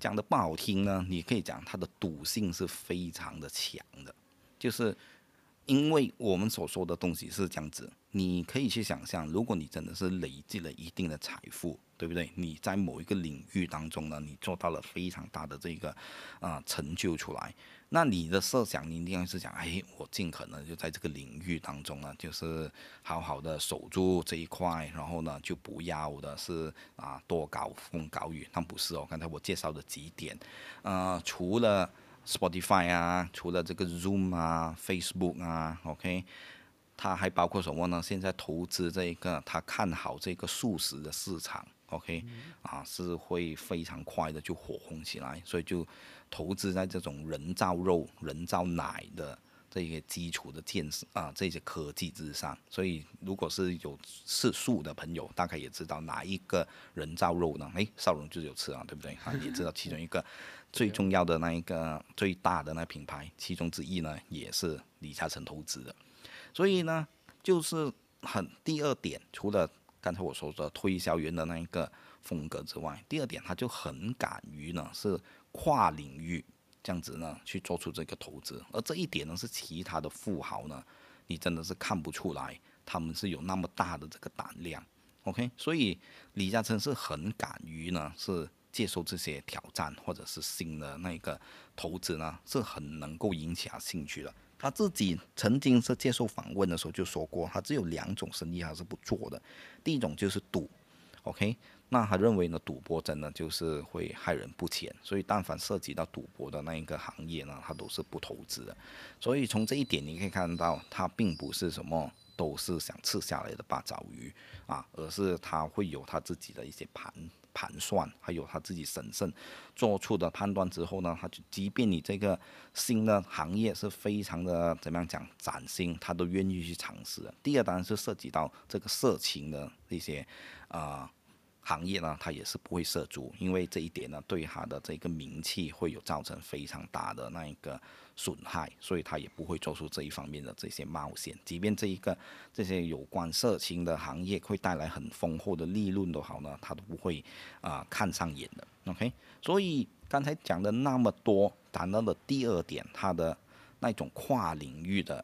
讲的不好听呢，你可以讲他的赌性是非常的强的，就是。因为我们所说的东西是这样子，你可以去想象，如果你真的是累积了一定的财富，对不对？你在某一个领域当中呢，你做到了非常大的这个啊成就出来，那你的设想你一定要是讲，哎，我尽可能就在这个领域当中呢，就是好好的守住这一块，然后呢就不要的是啊多高风高雨，但不是哦。刚才我介绍的几点，呃，除了。Spotify 啊，除了这个 Zoom 啊，Facebook 啊，OK，它还包括什么呢？现在投资这一个，他看好这个素食的市场，OK，啊是会非常快的就火红起来，所以就投资在这种人造肉、人造奶的这些基础的建设啊，这些科技之上。所以如果是有吃素的朋友，大概也知道哪一个人造肉呢？诶，少荣就有吃啊，对不对？啊，也知道其中一个。最重要的那一个最大的那品牌，其中之一呢，也是李嘉诚投资的。所以呢，就是很第二点，除了刚才我说的推销员的那一个风格之外，第二点他就很敢于呢是跨领域这样子呢去做出这个投资。而这一点呢，是其他的富豪呢，你真的是看不出来他们是有那么大的这个胆量。OK，所以李嘉诚是很敢于呢是。接受这些挑战或者是新的那个投资呢，是很能够引起他兴趣的。他自己曾经是接受访问的时候就说过，他只有两种生意他是不做的。第一种就是赌，OK？那他认为呢，赌博真的就是会害人不浅，所以但凡涉及到赌博的那一个行业呢，他都是不投资的。所以从这一点你可以看到，他并不是什么都是想吃下来的八爪鱼啊，而是他会有他自己的一些盘。盘算，还有他自己审慎做出的判断之后呢，他就即便你这个新的行业是非常的怎么样讲崭新，他都愿意去尝试。第二当然是涉及到这个色情的一些啊行业呢，他也是不会涉足，因为这一点呢对他的这个名气会有造成非常大的那一个。损害，所以他也不会做出这一方面的这些冒险。即便这一个这些有关色情的行业会带来很丰厚的利润都好呢，他都不会啊看上眼的。OK，所以刚才讲的那么多，谈到的第二点，他的那种跨领域的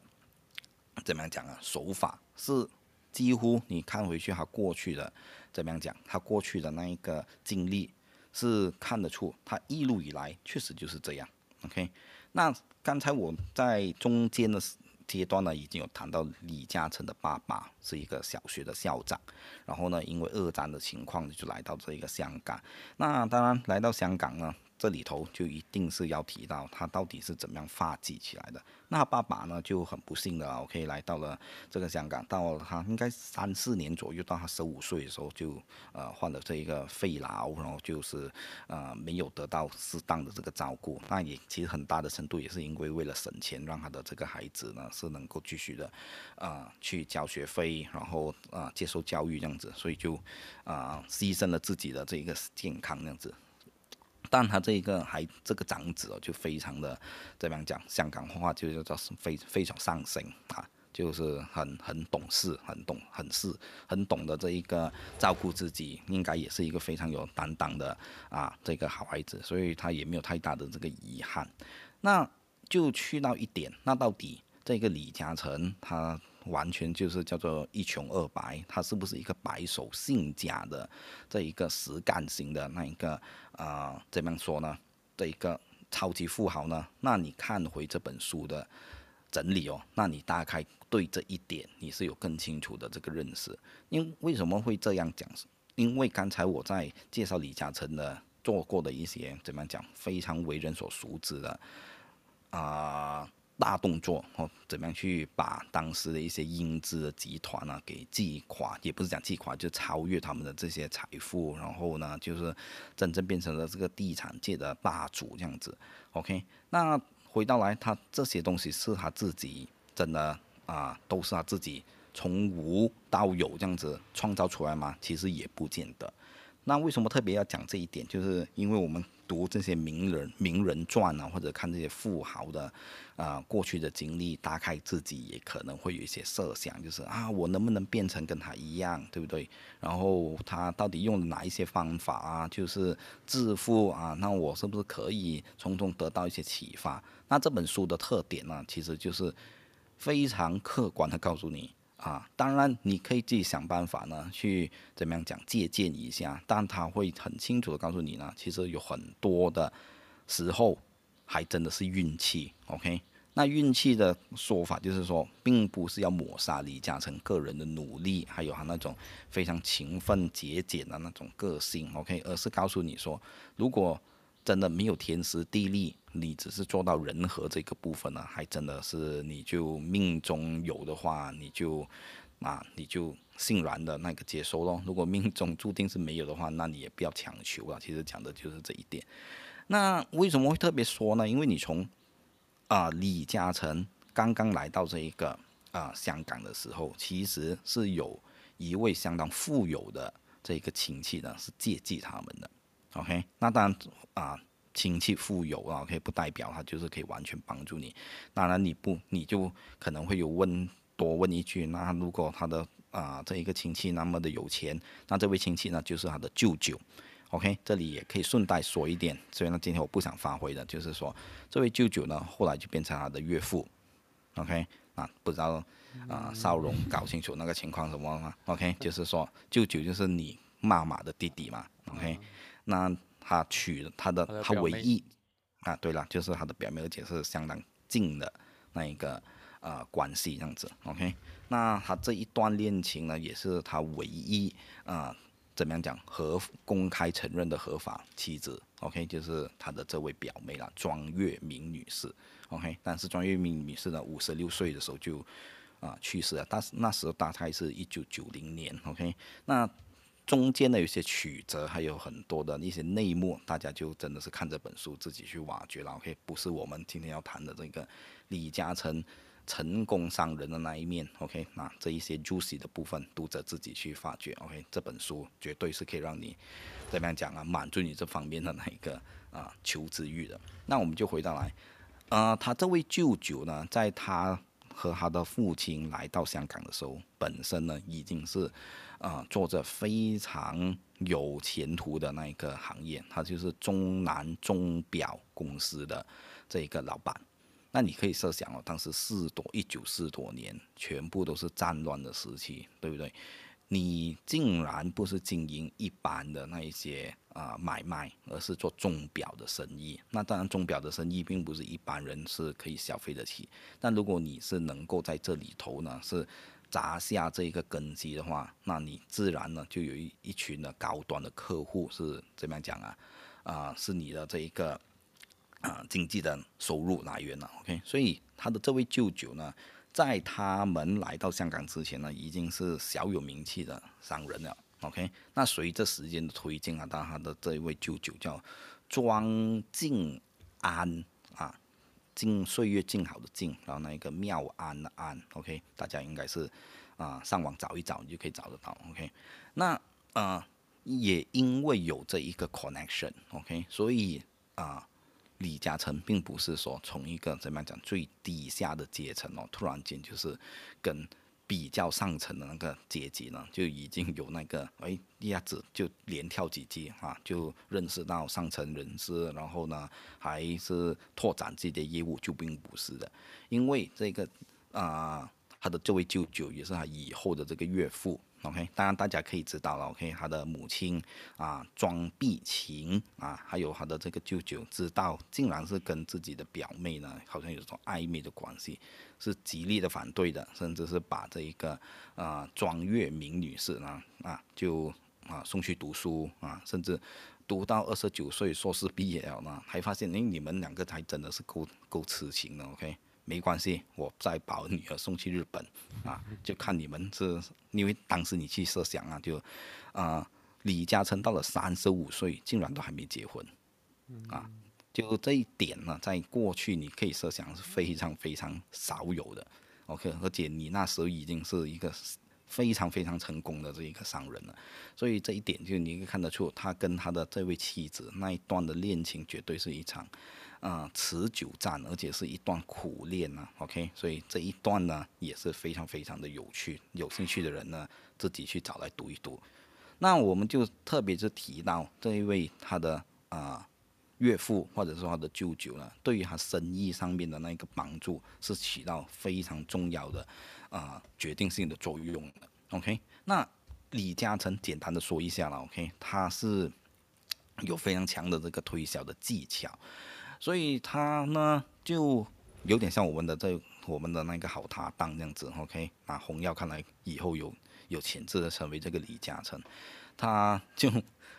怎么样讲啊手法，是几乎你看回去他过去的怎么样讲，他过去的那一个经历是看得出，他一路以来确实就是这样。OK，那。刚才我在中间的阶段呢，已经有谈到李嘉诚的爸爸是一个小学的校长，然后呢，因为二战的情况就来到这一个香港。那当然来到香港呢。这里头就一定是要提到他到底是怎么样发迹起来的。那爸爸呢就很不幸的，OK 来到了这个香港，到了他应该三四年左右，到他十五岁的时候就呃患了这一个肺痨，然后就是呃没有得到适当的这个照顾。那也其实很大的程度也是因为为了省钱，让他的这个孩子呢是能够继续的啊去交学费，然后啊接受教育这样子，所以就啊牺牲了自己的这一个健康这样子。但他这一个还这个长子哦，就非常的怎么样讲？香港话就叫做非非常上心啊，就是很很懂事，很懂很事，很懂得这一个照顾自己，应该也是一个非常有担当的啊这个好孩子，所以他也没有太大的这个遗憾。那就去到一点，那到底这个李嘉诚他完全就是叫做一穷二白，他是不是一个白手兴家的这一个实干型的那一个啊？怎么样说呢？这一个超级富豪呢？那你看回这本书的整理哦，那你大概对这一点你是有更清楚的这个认识。因为什么会这样讲？因为刚才我在介绍李嘉诚的做过的一些怎么讲，非常为人所熟知的啊。大动作哦，怎么样去把当时的一些英资的集团呢给击垮？也不是讲击垮，就超越他们的这些财富，然后呢，就是真正变成了这个地产界的霸主这样子。OK，那回到来，他这些东西是他自己真的啊，都是他自己从无到有这样子创造出来吗？其实也不见得。那为什么特别要讲这一点？就是因为我们读这些名人名人传啊，或者看这些富豪的啊过去的经历，大概自己也可能会有一些设想，就是啊，我能不能变成跟他一样，对不对？然后他到底用了哪一些方法啊？就是致富啊，那我是不是可以从中得到一些启发？那这本书的特点呢，其实就是非常客观的告诉你。啊，当然你可以自己想办法呢，去怎么样讲借鉴一下，但他会很清楚的告诉你呢，其实有很多的时候还真的是运气，OK？那运气的说法就是说，并不是要抹杀李嘉诚个人的努力，还有他那种非常勤奋节俭的那种个性，OK？而是告诉你说，如果真的没有天时地利，你只是做到人和这个部分呢，还真的是你就命中有的话，你就啊你就欣然的那个接受咯。如果命中注定是没有的话，那你也不要强求了。其实讲的就是这一点。那为什么会特别说呢？因为你从啊李嘉诚刚刚来到这一个啊香港的时候，其实是有一位相当富有的这个亲戚呢，是借记他们的。OK，那当然啊，亲戚富有啊可以不代表他就是可以完全帮助你。当然你不，你就可能会有问多问一句，那如果他的啊这一个亲戚那么的有钱，那这位亲戚呢就是他的舅舅。OK，这里也可以顺带说一点，所以呢今天我不想发挥的，就是说这位舅舅呢后来就变成他的岳父。OK，啊不知道啊少荣搞清楚那个情况什么吗？OK，就是说舅舅就是你妈妈的弟弟嘛。OK。那他娶了他的他唯一啊，对了，就是他的表妹，而且是相当近的那一个呃关系这样子，OK。那他这一段恋情呢，也是他唯一啊怎么样讲合公开承认的合法妻子，OK，就是他的这位表妹了，庄月明女士，OK。但是庄月明女士呢，五十六岁的时候就啊去世了，但是那时候大概是一九九零年，OK。那中间的有些曲折，还有很多的一些内幕，大家就真的是看这本书自己去挖掘了。OK，不是我们今天要谈的这个李嘉诚成功商人的那一面。OK，那这一些 juicy 的部分，读者自己去发掘。OK，这本书绝对是可以让你怎么样讲啊，满足你这方面的那一个啊求知欲的。那我们就回到来，呃，他这位舅舅呢，在他和他的父亲来到香港的时候，本身呢已经是。啊，做着非常有前途的那一个行业，他就是中南钟表公司的这一个老板。那你可以设想哦，当时四多一九四多年，全部都是战乱的时期，对不对？你竟然不是经营一般的那一些啊买卖，而是做钟表的生意。那当然，钟表的生意并不是一般人是可以消费得起。但如果你是能够在这里头呢，是。砸下这一个根基的话，那你自然呢就有一一群的高端的客户是怎么样讲啊？啊，是你的这一个啊经济的收入来源了。OK，所以他的这位舅舅呢，在他们来到香港之前呢，已经是小有名气的商人了。OK，那随着时间的推进啊，当他的这一位舅舅叫庄静安。静岁月静好的静，然后那一个妙安的安，OK，大家应该是啊上网找一找，你就可以找得到，OK。那呃也因为有这一个 connection，OK，所以啊，李嘉诚并不是说从一个怎么样讲最底下的阶层哦，突然间就是跟比较上层的那个阶级呢，就已经有那个哎一下子就连跳几级啊，就认识到上层人士，然后呢还是拓展自己的业务，就并不是的，因为这个啊，他的这位舅舅也是他以后的这个岳父。OK，当然大家可以知道了。OK，他的母亲啊庄碧琴啊，还有他的这个舅舅，知道竟然是跟自己的表妹呢，好像有种暧昧的关系，是极力的反对的，甚至是把这一个啊庄月明女士呢啊就啊送去读书啊，甚至读到二十九岁硕士毕业了呢，还发现哎你们两个才真的是够够痴情的。OK。没关系，我再把女儿送去日本，啊，就看你们是，因为当时你去设想啊，就，啊，李嘉诚到了三十五岁，竟然都还没结婚，啊，就这一点呢，在过去你可以设想是非常非常少有的，OK，而且你那时候已经是一个非常非常成功的这一个商人了，所以这一点就你可以看得出，他跟他的这位妻子那一段的恋情绝对是一场。啊，持久战，而且是一段苦练呐。OK，所以这一段呢也是非常非常的有趣，有兴趣的人呢自己去找来读一读。那我们就特别是提到这一位他的啊岳父或者说他的舅舅呢，对于他生意上面的那个帮助是起到非常重要的啊决定性的作用的。OK，那李嘉诚简单的说一下了。OK，他是有非常强的这个推销的技巧。所以他呢，就有点像我们的这我们的那个好搭档这样子，OK？那洪耀看来以后有有潜质的成为这个李嘉诚，他就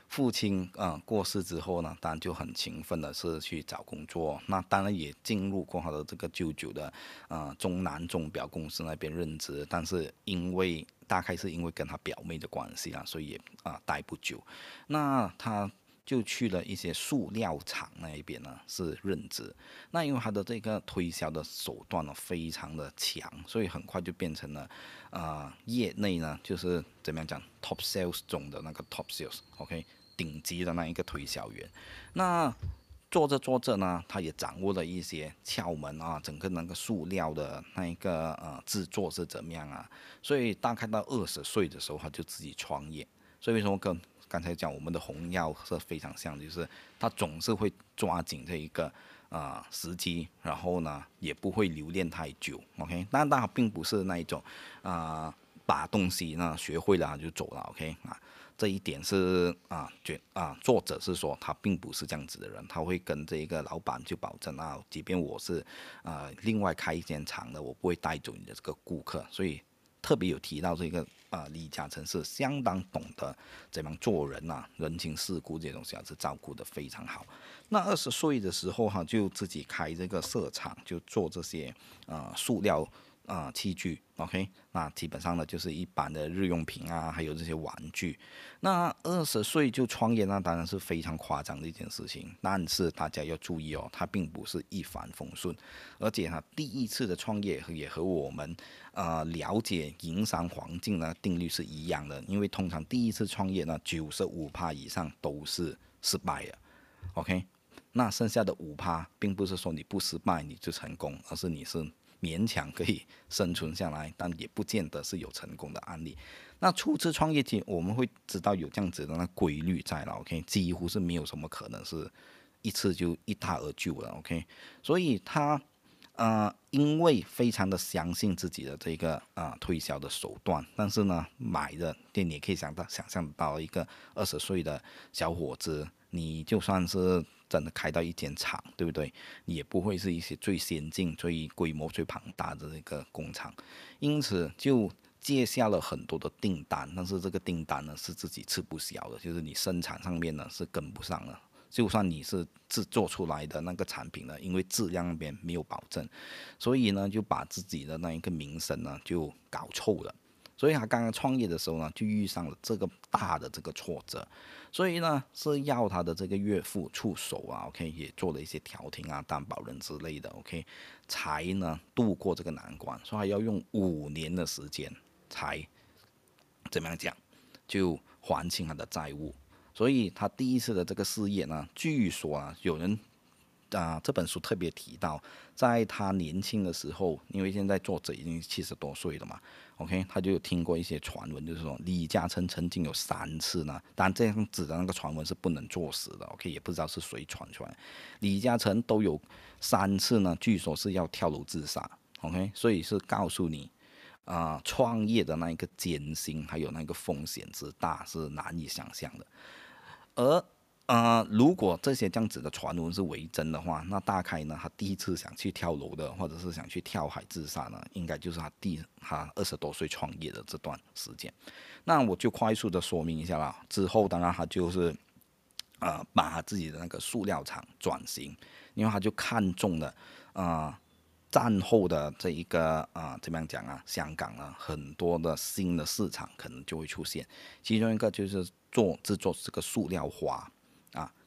父亲啊过世之后呢，当然就很勤奋的是去找工作，那当然也进入过他的这个舅舅的啊中南钟表公司那边任职，但是因为大概是因为跟他表妹的关系啊，所以也啊待不久，那他。就去了一些塑料厂那一边呢，是任职。那因为他的这个推销的手段呢，非常的强，所以很快就变成了，呃，业内呢就是怎么样讲，top sales 中的那个 top sales，OK，顶级的那一个推销员。那做着做着呢，他也掌握了一些窍门啊，整个那个塑料的那一个呃制作是怎么样啊？所以大概到二十岁的时候，他就自己创业。所以为什么跟刚才讲我们的红药是非常像，就是他总是会抓紧这一个啊时机，然后呢也不会留恋太久，OK？但他并不是那一种啊把东西呢学会了就走了，OK？啊，这一点是啊觉啊作者是说他并不是这样子的人，他会跟这一个老板就保证啊，即便我是啊另外开一间厂的，我不会带走你的这个顾客，所以。特别有提到这个啊，李嘉诚是相当懂得怎么做人呐，人情世故这些东西啊是照顾的非常好。那二十岁的时候哈，就自己开这个色厂，就做这些啊塑料。啊，器具，OK，那基本上呢就是一般的日用品啊，还有这些玩具。那二十岁就创业，那当然是非常夸张的一件事情。但是大家要注意哦，他并不是一帆风顺，而且他第一次的创业也和我们呃了解营商环境呢定律是一样的。因为通常第一次创业呢，九十五趴以上都是失败的，OK。那剩下的五趴，并不是说你不失败你就成功，而是你是。勉强可以生存下来，但也不见得是有成功的案例。那初次创业期，我们会知道有这样子的那规律在了，OK，几乎是没有什么可能是一次就一塌而就了，OK。所以他呃，因为非常的相信自己的这个啊推销的手段，但是呢，买的店你也可以想到想象到一个二十岁的小伙子，你就算是。真的开到一间厂，对不对？也不会是一些最先进、最规模最庞大的这个工厂，因此就接下了很多的订单。但是这个订单呢，是自己吃不消的，就是你生产上面呢是跟不上了。就算你是制作出来的那个产品呢，因为质量那边没有保证，所以呢就把自己的那一个名声呢就搞臭了。所以他刚刚创业的时候呢，就遇上了这个大的这个挫折，所以呢是要他的这个岳父出手啊，OK，也做了一些调停啊、担保人之类的，OK，才呢度过这个难关。说还要用五年的时间才怎么样讲，就还清他的债务。所以他第一次的这个事业呢，据说啊，有人啊这本书特别提到，在他年轻的时候，因为现在作者已经七十多岁了嘛，OK，他就有听过一些传闻，就是说李嘉诚曾经有三次呢，当然这样子的那个传闻是不能作实的，OK，也不知道是谁传出来，李嘉诚都有三次呢，据说是要跳楼自杀，OK，所以是告诉你。啊，创业的那一个艰辛，还有那个风险之大，是难以想象的。而啊，如果这些这样子的传闻是为真的话，那大概呢，他第一次想去跳楼的，或者是想去跳海自杀呢，应该就是他第他二十多岁创业的这段时间。那我就快速的说明一下啦。之后当然他就是啊，把他自己的那个塑料厂转型，因为他就看中了啊。战后的这一个啊，怎么样讲啊？香港啊，很多的新的市场可能就会出现，其中一个就是做制作这个塑料花，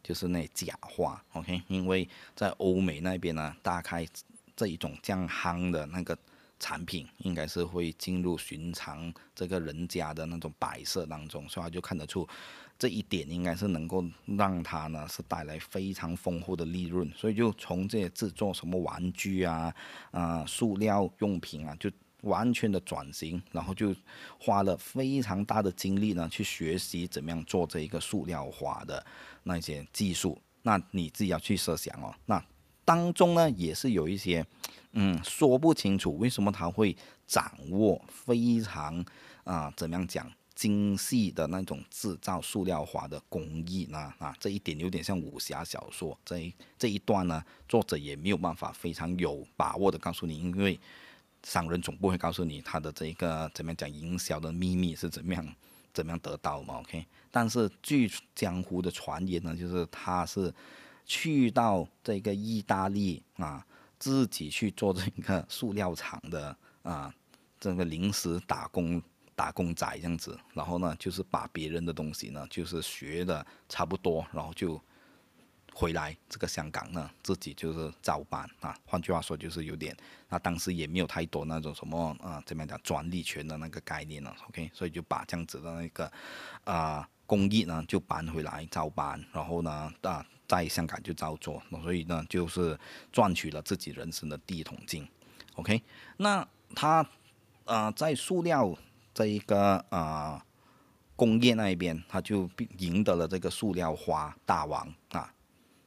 就是那假花，OK？因为在欧美那边呢，大概这一种降夯的那个产品，应该是会进入寻常这个人家的那种摆设当中，所以就看得出。这一点应该是能够让他呢是带来非常丰厚的利润，所以就从这些制作什么玩具啊、啊塑料用品啊，就完全的转型，然后就花了非常大的精力呢去学习怎么样做这一个塑料花的那些技术。那你自己要去设想哦，那当中呢也是有一些嗯说不清楚为什么他会掌握非常啊怎么样讲。精细的那种制造塑料花的工艺呢，啊，这一点有点像武侠小说。这一这一段呢，作者也没有办法非常有把握的告诉你，因为商人总不会告诉你他的这个怎么样讲营销的秘密是怎么样怎么样得到嘛，OK？但是据江湖的传言呢，就是他是去到这个意大利啊，自己去做这个塑料厂的啊，这个临时打工。打工仔这样子，然后呢，就是把别人的东西呢，就是学的差不多，然后就回来这个香港呢，自己就是照搬啊。换句话说，就是有点，那当时也没有太多那种什么啊，怎么样讲专利权的那个概念了，OK，所以就把这样子的那个啊工艺呢，就搬回来照搬，然后呢啊，在香港就照做，所以呢，就是赚取了自己人生的第一桶金，OK。那他啊，在塑料。这一个啊，工业那一边，他就赢得了这个塑料花大王啊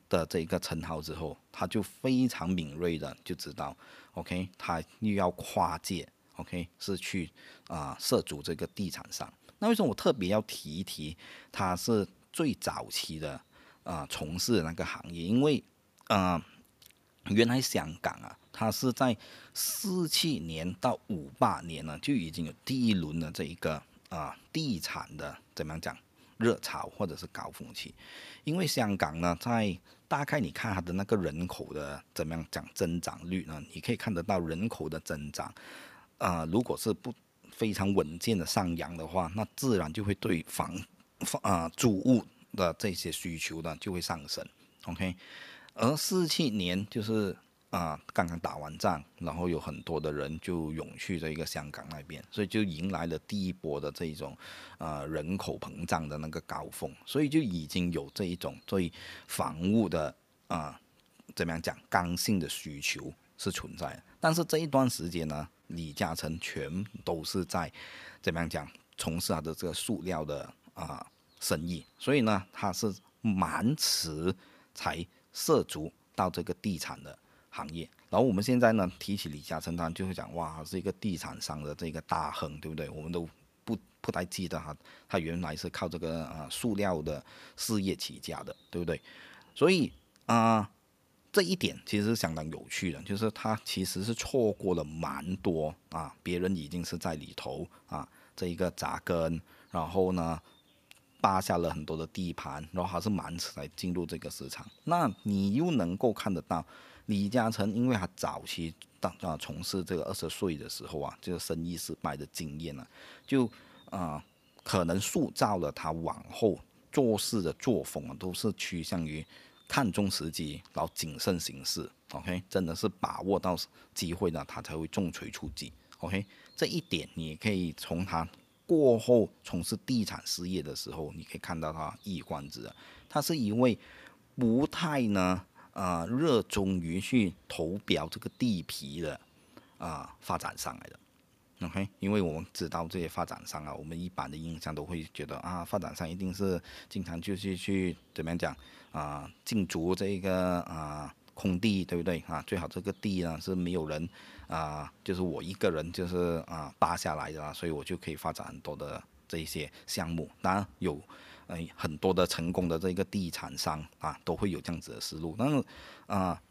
的这个称号之后，他就非常敏锐的就知道，OK，他又要跨界，OK，是去啊涉足这个地产商。那为什么我特别要提一提，他是最早期的啊从事那个行业？因为啊，原来香港啊。它是在四七年到五八年呢，就已经有第一轮的这一个啊地产的怎么样讲热潮或者是高峰期，因为香港呢，在大概你看它的那个人口的怎么样讲增长率呢，你可以看得到人口的增长，啊，如果是不非常稳健的上扬的话，那自然就会对房房啊住屋的这些需求呢就会上升，OK，而四七年就是。啊，刚刚打完仗，然后有很多的人就涌去这一个香港那边，所以就迎来了第一波的这一种，呃，人口膨胀的那个高峰，所以就已经有这一种对房屋的啊，怎么样讲刚性的需求是存在。但是这一段时间呢，李嘉诚全都是在怎么样讲从事他的这个塑料的啊生意，所以呢，他是蛮迟才涉足到这个地产的。行业，然后我们现在呢提起李嘉诚，当然就会讲哇，是一个地产商的这个大亨，对不对？我们都不不太记得他，他原来是靠这个啊塑料的事业起家的，对不对？所以啊，这一点其实是相当有趣的，就是他其实是错过了蛮多啊，别人已经是在里头啊这一个扎根，然后呢扒下了很多的地盘，然后还是蛮迟才进入这个市场。那你又能够看得到？李嘉诚，因为他早期当啊从事这个二十岁的时候啊，这个生意失败的经验呢，就啊可能塑造了他往后做事的作风啊，都是趋向于看重时机，然后谨慎行事。OK，真的是把握到机会呢，他才会重锤出击。OK，这一点你可以从他过后从事地产事业的时候，你可以看到他一以贯之的，他是一位不太呢啊热衷于去投标这个地皮的啊发展商来的。OK，因为我们知道这些发展商啊，我们一般的印象都会觉得啊，发展商一定是经常就是去怎么样讲啊，进驻这个啊空地，对不对啊？最好这个地呢是没有人啊，就是我一个人就是啊扒下来的，所以我就可以发展很多的这一些项目。当然有哎很多的成功的这个地产商啊，都会有这样子的思路，但是啊。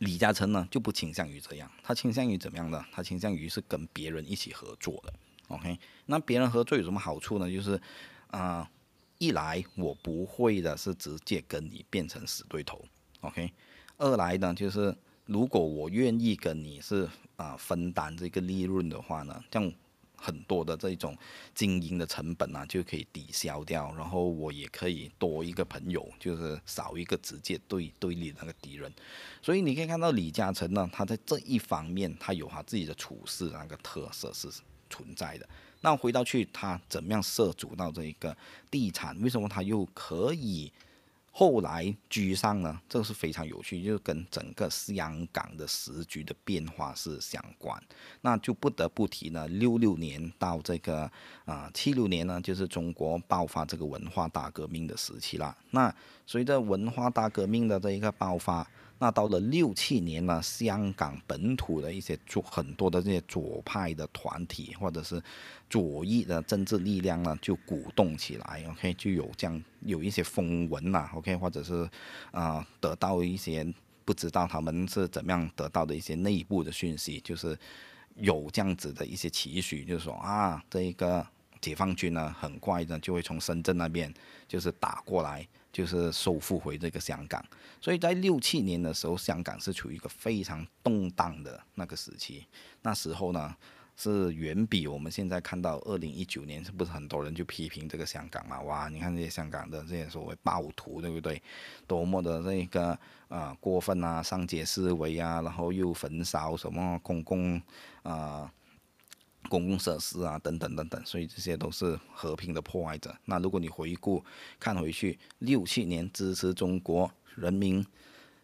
李嘉诚呢就不倾向于这样，他倾向于怎么样呢？他倾向于是跟别人一起合作的。OK，那别人合作有什么好处呢？就是啊，一来我不会的是直接跟你变成死对头。OK，二来呢就是如果我愿意跟你是啊分担这个利润的话呢，这样。很多的这种经营的成本啊，就可以抵消掉，然后我也可以多一个朋友，就是少一个直接对对立那个敌人。所以你可以看到李嘉诚呢，他在这一方面他有他自己的处事那个特色是存在的。那回到去他怎么样涉足到这一个地产，为什么他又可以？后来居上呢，这个是非常有趣，就跟整个香港的时局的变化是相关。那就不得不提呢，六六年到这个啊七六年呢，就是中国爆发这个文化大革命的时期了。那随着文化大革命的这一个爆发。那到了六七年呢，香港本土的一些左很多的这些左派的团体或者是左翼的政治力量呢，就鼓动起来，OK，就有这样有一些风闻呐，OK，或者是啊得到一些不知道他们是怎么样得到的一些内部的讯息，就是有这样子的一些期许，就是说啊，这一个解放军呢，很快的就会从深圳那边就是打过来。就是收复回这个香港，所以在六七年的时候，香港是处于一个非常动荡的那个时期。那时候呢，是远比我们现在看到二零一九年，是不是很多人就批评这个香港嘛？哇，你看这些香港的这些所谓暴徒，对不对？多么的这个啊过分啊，上街示威啊，然后又焚烧什么公共啊。公共设施啊，等等等等，所以这些都是和平的破坏者。那如果你回顾看回去，六七年支持中国人民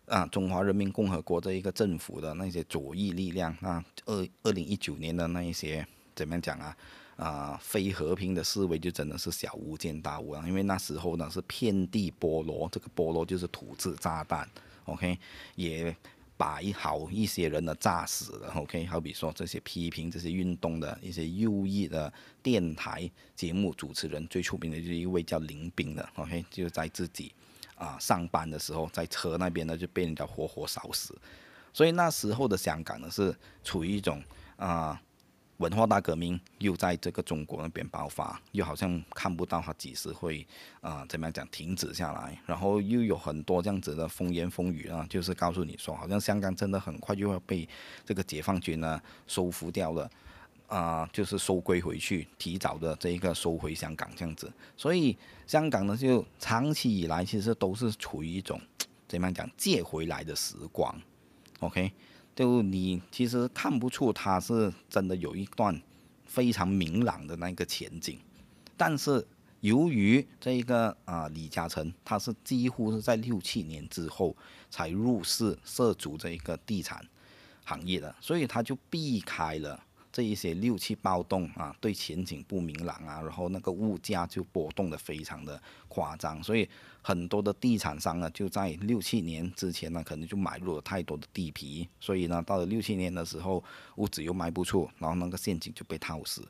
啊，中华人民共和国这一个政府的那些左翼力量，那二二零一九年的那一些怎么样讲啊？啊，非和平的思维就真的是小巫见大巫了，因为那时候呢是遍地菠萝，这个菠萝就是土制炸弹，OK 也。把一好一些人呢炸死了，OK，好比说这些批评这些运动的一些右翼的电台节目主持人，最出名的就是一位叫林斌的，OK，就在自己啊上班的时候，在车那边呢就被人家活活烧死，所以那时候的香港呢是处于一种啊。文化大革命又在这个中国那边爆发，又好像看不到它几时会啊怎么样讲停止下来，然后又有很多这样子的风言风语啊，就是告诉你说，好像香港真的很快就要被这个解放军呢收复掉了，啊，就是收归回去，提早的这一个收回香港这样子，所以香港呢就长期以来其实都是处于一种怎么样讲借回来的时光，OK。就你其实看不出他是真的有一段非常明朗的那个前景，但是由于这一个啊李嘉诚他是几乎是在六七年之后才入市涉足这一个地产行业的，所以他就避开了。这一些六七暴动啊，对前景不明朗啊，然后那个物价就波动的非常的夸张，所以很多的地产商呢，就在六七年之前呢，可能就买入了太多的地皮，所以呢，到了六七年的时候，屋子又卖不出，然后那个陷阱就被套死，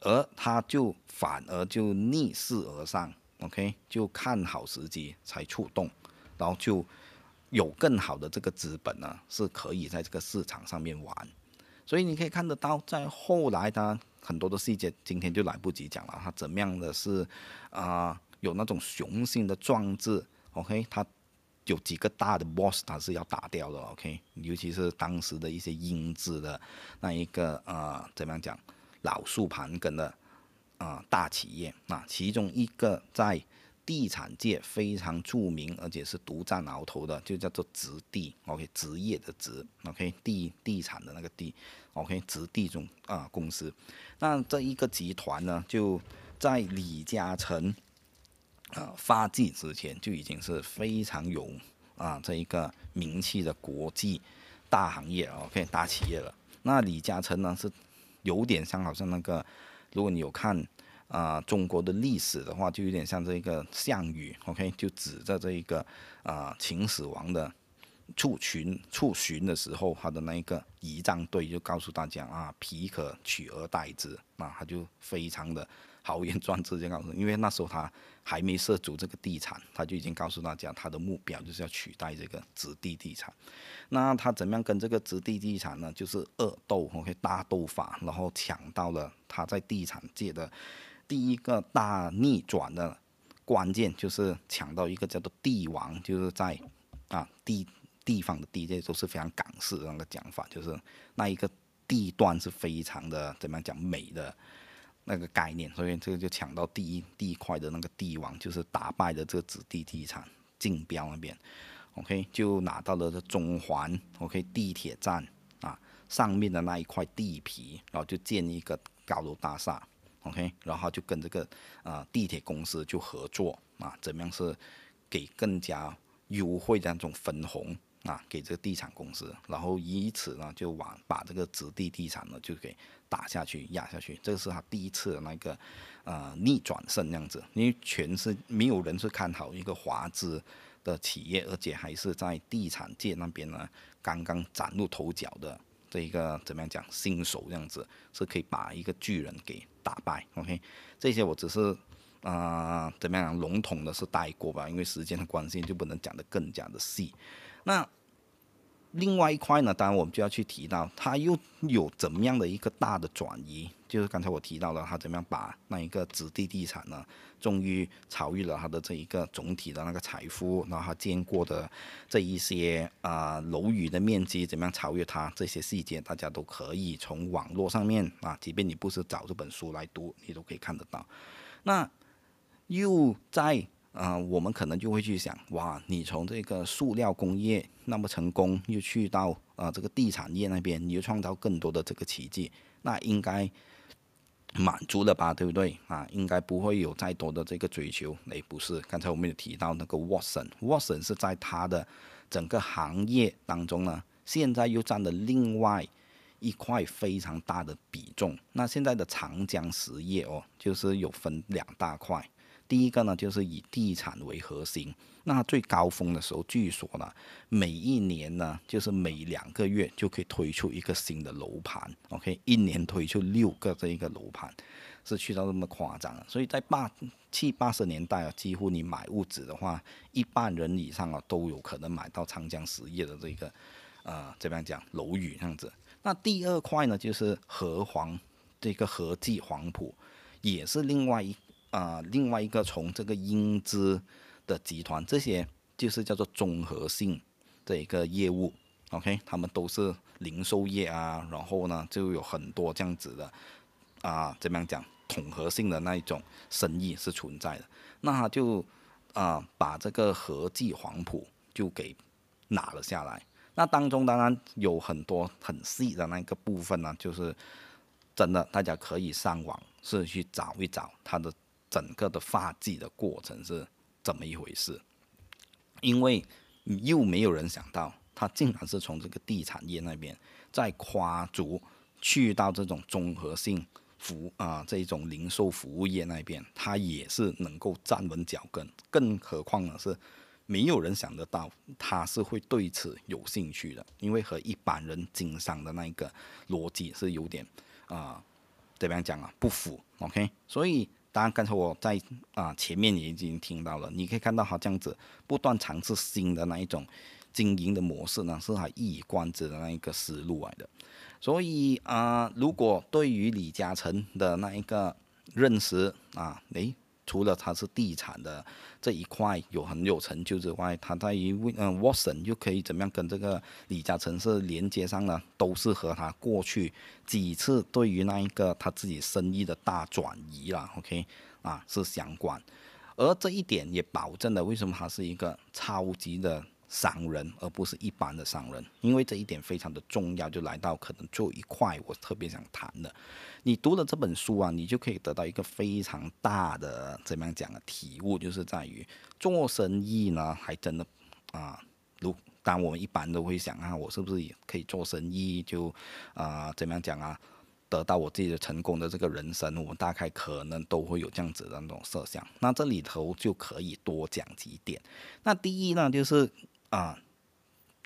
而他就反而就逆势而上，OK，就看好时机才触动，然后就有更好的这个资本呢，是可以在这个市场上面玩。所以你可以看得到，在后来的很多的细节，今天就来不及讲了。他怎么样的是啊，有那种雄心的壮志。OK，他有几个大的 boss，他是要打掉的。OK，尤其是当时的一些英资的那一个啊，怎么样讲，老树盘根的啊大企业。那其中一个在地产界非常著名，而且是独占鳌头的，就叫做直地，OK，职业的职，OK，地地产的那个地，OK，直地中啊公司。那这一个集团呢，就在李嘉诚呃发迹之前就已经是非常有啊这一个名气的国际大行业，OK，大企业了。那李嘉诚呢是有点像好像那个，如果你有看。啊，中国的历史的话，就有点像这个项羽，OK，就指着这一个啊秦始皇的出巡出巡的时候，他的那一个仪仗队就告诉大家啊，皮可取而代之，那他就非常的豪言 壮志，就告诉，因为那时候他还没涉足这个地产，他就已经告诉大家，他的目标就是要取代这个子弟地产。那他怎么样跟这个子弟地产呢？就是恶斗，OK，大斗法，然后抢到了他在地产界的。第一个大逆转的关键就是抢到一个叫做帝王，就是在啊地地方的地，界都是非常港式的那个讲法，就是那一个地段是非常的怎么样讲美的那个概念，所以这个就抢到第一地块的那个帝王，就是打败的这个子弟地产竞标那边，OK 就拿到了这中环 OK 地铁站啊上面的那一块地皮，然后就建一个高楼大厦。OK，然后就跟这个啊地铁公司就合作啊，怎么样是给更加优惠的那种分红啊，给这个地产公司，然后以此呢就往把这个直地地产呢就给打下去压下去，这个是他第一次的那个呃逆转胜这样子，因为全是没有人是看好一个华资的企业，而且还是在地产界那边呢刚刚崭露头角的。这一个怎么样讲新手这样子是可以把一个巨人给打败，OK？这些我只是啊怎么样笼统的是带过吧，因为时间的关系就不能讲得更加的细。那另外一块呢，当然我们就要去提到，它又有怎么样的一个大的转移？就是刚才我提到了，它怎么样把那一个子弟地产呢，终于超越了它的这一个总体的那个财富，然后它见过的这一些啊楼宇的面积怎么样超越它？这些细节大家都可以从网络上面啊，即便你不是找这本书来读，你都可以看得到。那又在。啊，我们可能就会去想，哇，你从这个塑料工业那么成功，又去到啊这个地产业那边，你又创造更多的这个奇迹，那应该满足了吧，对不对？啊，应该不会有再多的这个追求。诶，不是，刚才我们有提到那个 Watson，Watson 是在他的整个行业当中呢，现在又占了另外一块非常大的比重。那现在的长江实业哦，就是有分两大块。第一个呢，就是以地产为核心。那最高峰的时候，据说呢，每一年呢，就是每两个月就可以推出一个新的楼盘。OK，一年推出六个这一个楼盘，是去到这么夸张。所以在八七八十年代啊，几乎你买屋子的话，一半人以上啊都有可能买到长江实业的这个呃怎么样讲楼宇这样子。那第二块呢，就是和黄这个和记黄埔，也是另外一。啊，另外一个从这个英资的集团，这些就是叫做综合性的一个业务，OK，他们都是零售业啊，然后呢就有很多这样子的啊，怎么样讲，统合性的那一种生意是存在的，那就啊把这个和记黄埔就给拿了下来，那当中当然有很多很细的那个部分呢，就是真的大家可以上网是去找一找它的。整个的发迹的过程是怎么一回事？因为又没有人想到，他竟然是从这个地产业那边再跨足去到这种综合性服啊这种零售服务业那边，他也是能够站稳脚跟。更何况呢是没有人想得到他是会对此有兴趣的，因为和一般人经商的那个逻辑是有点啊怎么样讲啊不符。OK，所以。当然，刚才我在啊前面也已经听到了，你可以看到他这样子不断尝试新的那一种经营的模式呢，是他一以贯之的那一个思路来的。所以啊，如果对于李嘉诚的那一个认识啊，诶。除了他是地产的这一块有很有成就之外，他在于嗯 Watson 又可以怎么样跟这个李嘉诚是连接上呢？都是和他过去几次对于那一个他自己生意的大转移啊 o k 啊是相关。而这一点也保证了为什么他是一个超级的商人，而不是一般的商人，因为这一点非常的重要。就来到可能做一块，我特别想谈的，你读了这本书啊，你就可以得到一个非常大的怎么样讲啊体悟，就是在于做生意呢，还真的啊，如当我们一般都会想啊，我是不是也可以做生意？就啊，怎么样讲啊？得到我自己的成功的这个人生，我们大概可能都会有这样子的那种设想。那这里头就可以多讲几点。那第一呢，就是啊，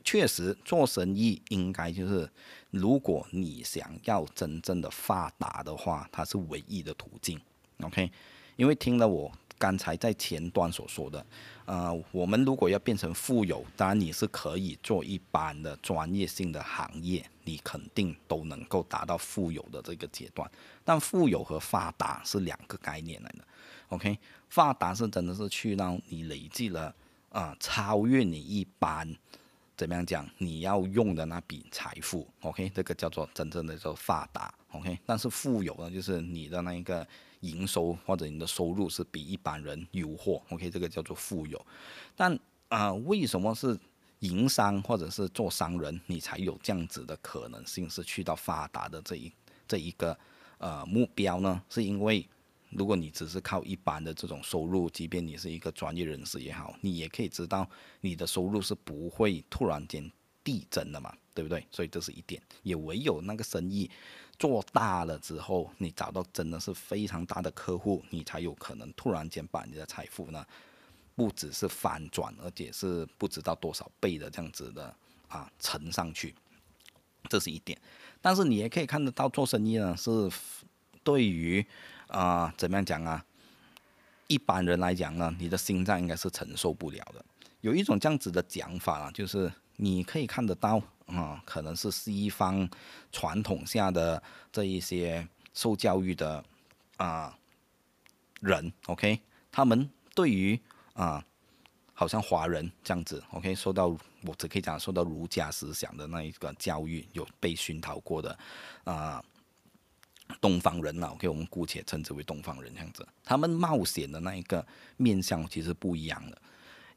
确实做生意应该就是，如果你想要真正的发达的话，它是唯一的途径。OK，因为听了我。刚才在前端所说的，呃，我们如果要变成富有，当然你是可以做一般的专业性的行业，你肯定都能够达到富有的这个阶段。但富有和发达是两个概念来的。OK，发达是真的是去到你累积了啊，超越你一般怎么样讲你要用的那笔财富。OK，这个叫做真正的叫发达。OK，但是富有呢，就是你的那一个。营收或者你的收入是比一般人优厚，OK，这个叫做富有。但啊，为什么是营商或者是做商人，你才有这样子的可能性是去到发达的这一这一个呃目标呢？是因为如果你只是靠一般的这种收入，即便你是一个专业人士也好，你也可以知道你的收入是不会突然间递增的嘛，对不对？所以这是一点，也唯有那个生意。做大了之后，你找到真的是非常大的客户，你才有可能突然间把你的财富呢，不只是翻转，而且是不知道多少倍的这样子的啊乘上去，这是一点。但是你也可以看得到，做生意呢是对于啊怎么样讲啊，一般人来讲呢，你的心脏应该是承受不了的。有一种这样子的讲法啊，就是你可以看得到。啊，可能是西方传统下的这一些受教育的啊人，OK，他们对于啊，好像华人这样子，OK，受到我只可以讲受到儒家思想的那一个教育，有被熏陶过的啊东方人呐，OK，我们姑且称之为东方人这样子，他们冒险的那一个面相其实不一样的，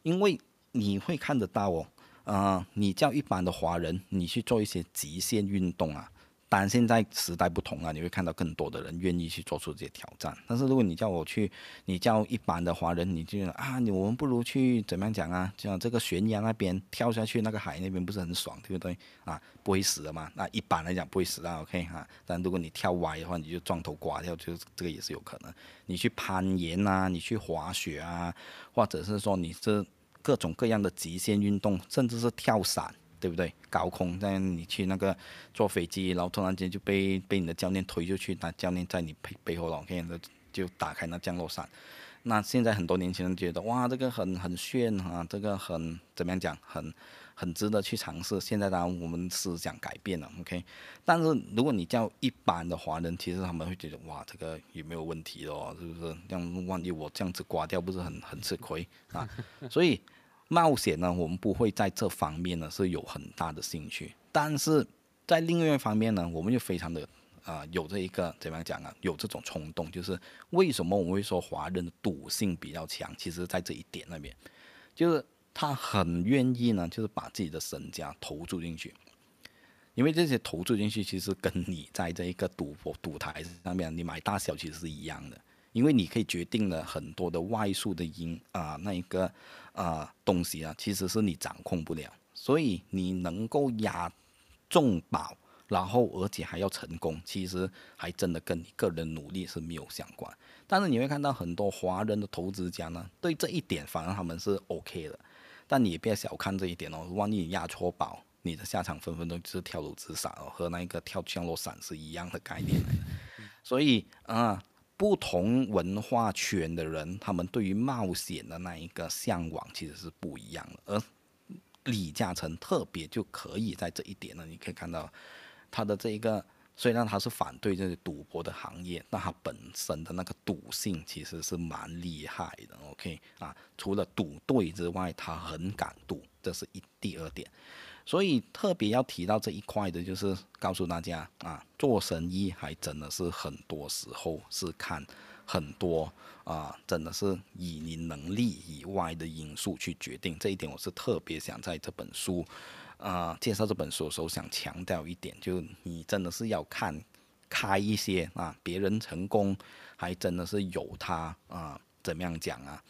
因为你会看得到哦。啊，你叫一般的华人，你去做一些极限运动啊？当然现在时代不同了，你会看到更多的人愿意去做出这些挑战。但是如果你叫我去，你叫一般的华人，你就啊，你我们不如去怎么样讲啊？就像这个悬崖那边跳下去，那个海那边不是很爽，对不对？啊，不会死的嘛。那一般来讲不会死的，OK 哈。但如果你跳歪的话，你就撞头刮掉，就这个也是有可能。你去攀岩啊，你去滑雪啊，或者是说你这。各种各样的极限运动，甚至是跳伞，对不对？高空，在你去那个坐飞机，然后突然间就被被你的教练推出去，那教练在你背背后，OK，就打开那降落伞。那现在很多年轻人觉得，哇，这个很很炫啊，这个很怎么样讲，很。很值得去尝试。现在当然我们思想改变了，OK。但是如果你叫一般的华人，其实他们会觉得哇，这个有没有问题哦？是不是？这样万一我这样子刮掉，不是很很吃亏啊？所以冒险呢，我们不会在这方面呢是有很大的兴趣。但是在另外一方面呢，我们就非常的啊有这一个怎么样讲啊？有这种冲动，就是为什么我们会说华人的赌性比较强？其实在这一点那边，就是。他很愿意呢，就是把自己的身家投注进去，因为这些投注进去，其实跟你在这一个赌博赌台上面，你买大小其实是一样的，因为你可以决定了很多的外数的因啊，那一个啊东西啊，其实是你掌控不了，所以你能够压中宝。然后，而且还要成功，其实还真的跟你个人努力是没有相关。但是你会看到很多华人的投资家呢，对这一点反而他们是 OK 的。但你也别小看这一点哦，万一你压错宝，你的下场分分钟就是跳楼自杀哦，和那个跳降落伞是一样的概念。所以啊，不同文化圈的人，他们对于冒险的那一个向往其实是不一样的。而李嘉诚特别就可以在这一点呢，你可以看到。他的这一个虽然他是反对这些赌博的行业，但他本身的那个赌性其实是蛮厉害的。OK 啊，除了赌对之外，他很敢赌，这是一第二点。所以特别要提到这一块的，就是告诉大家啊，做生意还真的是很多时候是看很多啊，真的是以你能力以外的因素去决定。这一点我是特别想在这本书啊介绍这本书的时候想强调一点，就你真的是要看开一些啊，别人成功还真的是有他啊，怎么样讲啊？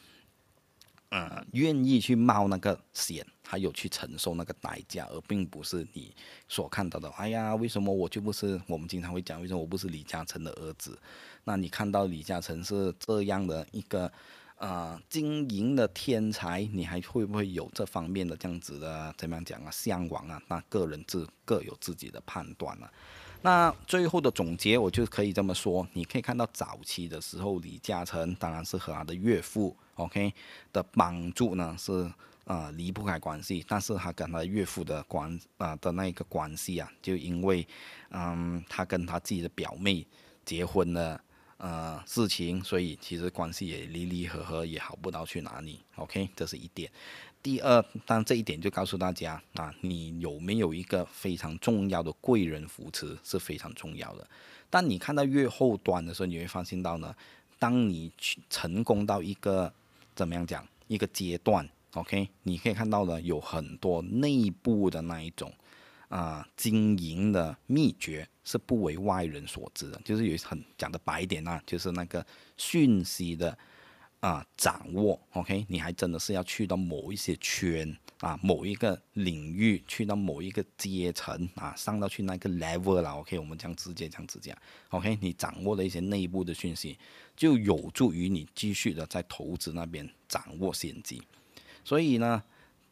嗯，愿意去冒那个险，还有去承受那个代价，而并不是你所看到的。哎呀，为什么我就不是？我们经常会讲，为什么我不是李嘉诚的儿子？那你看到李嘉诚是这样的一个呃经营的天才，你还会不会有这方面的这样子的怎么样讲啊？向往啊？那个人自各有自己的判断了。那最后的总结，我就可以这么说：你可以看到早期的时候，李嘉诚当然是和他的岳父。OK 的帮助呢是呃离不开关系，但是他跟他岳父的关啊的那个关系啊，就因为嗯他跟他自己的表妹结婚了呃事情，所以其实关系也离离合合，也好不到去哪里。OK，这是一点。第二，但这一点就告诉大家啊，你有没有一个非常重要的贵人扶持是非常重要的。但你看到越后端的时候，你会发现到呢，当你去成功到一个怎么样讲一个阶段？OK，你可以看到呢有很多内部的那一种啊经营的秘诀是不为外人所知的，就是有很讲的白点啊，就是那个讯息的啊掌握。OK，你还真的是要去到某一些圈啊，某一个领域，去到某一个阶层啊，上到去那个 level 了。OK，我们讲直接这样直接。OK，你掌握了一些内部的讯息。就有助于你继续的在投资那边掌握先机，所以呢，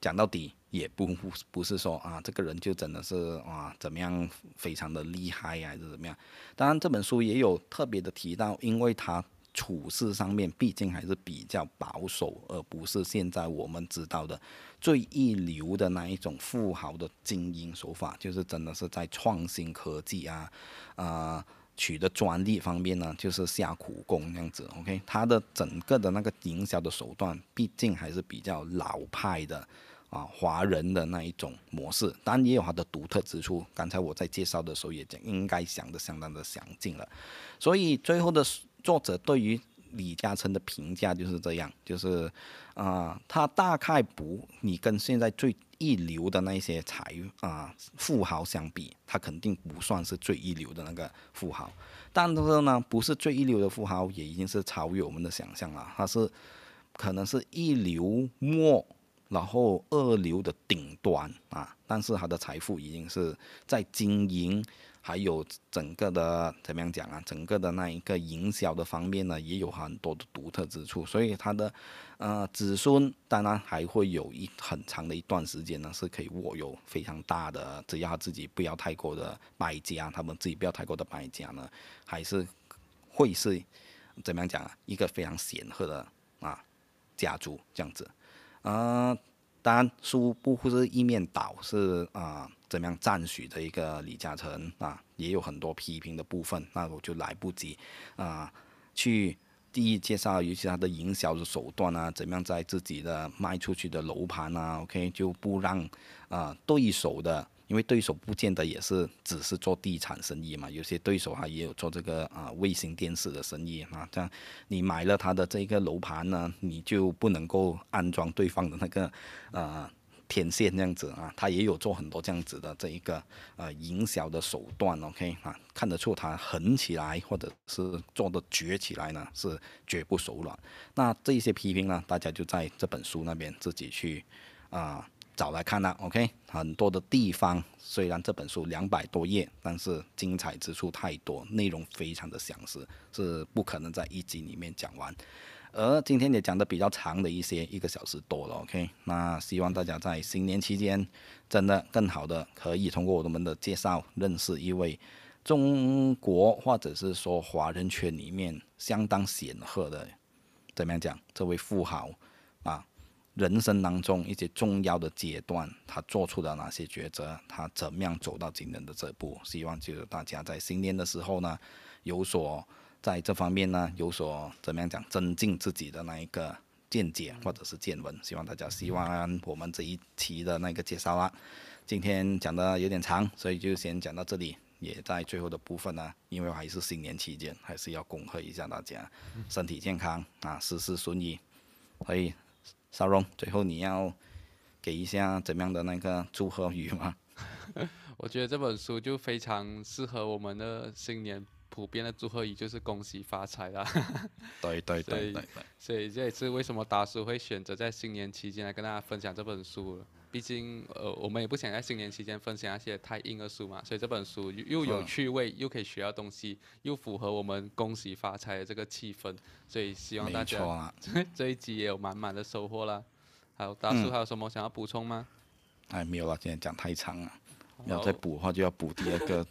讲到底也不不是说啊，这个人就真的是啊怎么样非常的厉害呀，还是怎么样？当然这本书也有特别的提到，因为他处事上面毕竟还是比较保守，而不是现在我们知道的最一流的那一种富豪的经营手法，就是真的是在创新科技啊，啊。取得专利方面呢，就是下苦功这样子，OK，它的整个的那个营销的手段，毕竟还是比较老派的啊，华人的那一种模式，当然也有它的独特之处。刚才我在介绍的时候也讲，应该想的相当的详尽了。所以最后的作者对于李嘉诚的评价就是这样，就是啊，他大概不，你跟现在最。一流的那些财啊富豪相比，他肯定不算是最一流的那个富豪，但是呢，不是最一流的富豪，也已经是超越我们的想象了。他是可能是一流末，然后二流的顶端啊，但是他的财富已经是在经营。还有整个的怎么样讲啊？整个的那一个营销的方面呢，也有很多的独特之处。所以他的呃子孙当然还会有一很长的一段时间呢，是可以握有非常大的，只要他自己不要太过的败家，他们自己不要太过的败家呢，还是会是怎么样讲啊？一个非常显赫的啊家族这样子。呃，当然书不是一面倒，是啊。怎么样赞许的一个李嘉诚啊，也有很多批评的部分，那我就来不及啊去第一介绍，尤其他的营销的手段啊，怎么样在自己的卖出去的楼盘啊，OK 就不让啊对手的，因为对手不见得也是只是做地产生意嘛，有些对手他也有做这个啊卫星电视的生意啊，这样你买了他的这个楼盘呢，你就不能够安装对方的那个啊。天线这样子啊，他也有做很多这样子的这一个呃营销的手段，OK 啊，看得出他狠起来或者是做的绝起来呢，是绝不手软。那这一些批评呢，大家就在这本书那边自己去啊找来看了，OK。很多的地方虽然这本书两百多页，但是精彩之处太多，内容非常的详实，是不可能在一集里面讲完。而今天也讲的比较长的一些，一个小时多了，OK。那希望大家在新年期间，真的更好的可以通过我们的介绍，认识一位中国或者是说华人圈里面相当显赫的，怎么样讲？这位富豪啊，人生当中一些重要的阶段，他做出了哪些抉择？他怎么样走到今天的这步？希望就是大家在新年的时候呢，有所。在这方面呢，有所怎么样讲，增进自己的那一个见解或者是见闻，希望大家希望我们这一期的那个介绍啦，今天讲的有点长，所以就先讲到这里。也在最后的部分呢，因为还是新年期间，还是要恭贺一下大家，身体健康啊，事事顺意。所以，沙荣，最后你要给一下怎么样的那个祝贺语吗？我觉得这本书就非常适合我们的新年普遍的祝贺语，就是恭喜发财啦。对对对对。所以这也是为什么达叔会选择在新年期间来跟大家分享这本书。毕竟，呃，我们也不想在新年期间分享一些太硬的书嘛，所以这本书又有趣味，又可以学到东西，又符合我们恭喜发财的这个气氛，所以希望大家这一集也有满满的收获啦。好，大叔还有什么想要补充吗？哎，没有了，今天讲太长了，要再补的话就要补第二个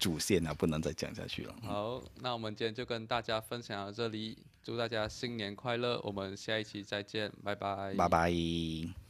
主线了，不能再讲下去了。好，那我们今天就跟大家分享到这里，祝大家新年快乐，我们下一期再见，拜拜。拜拜。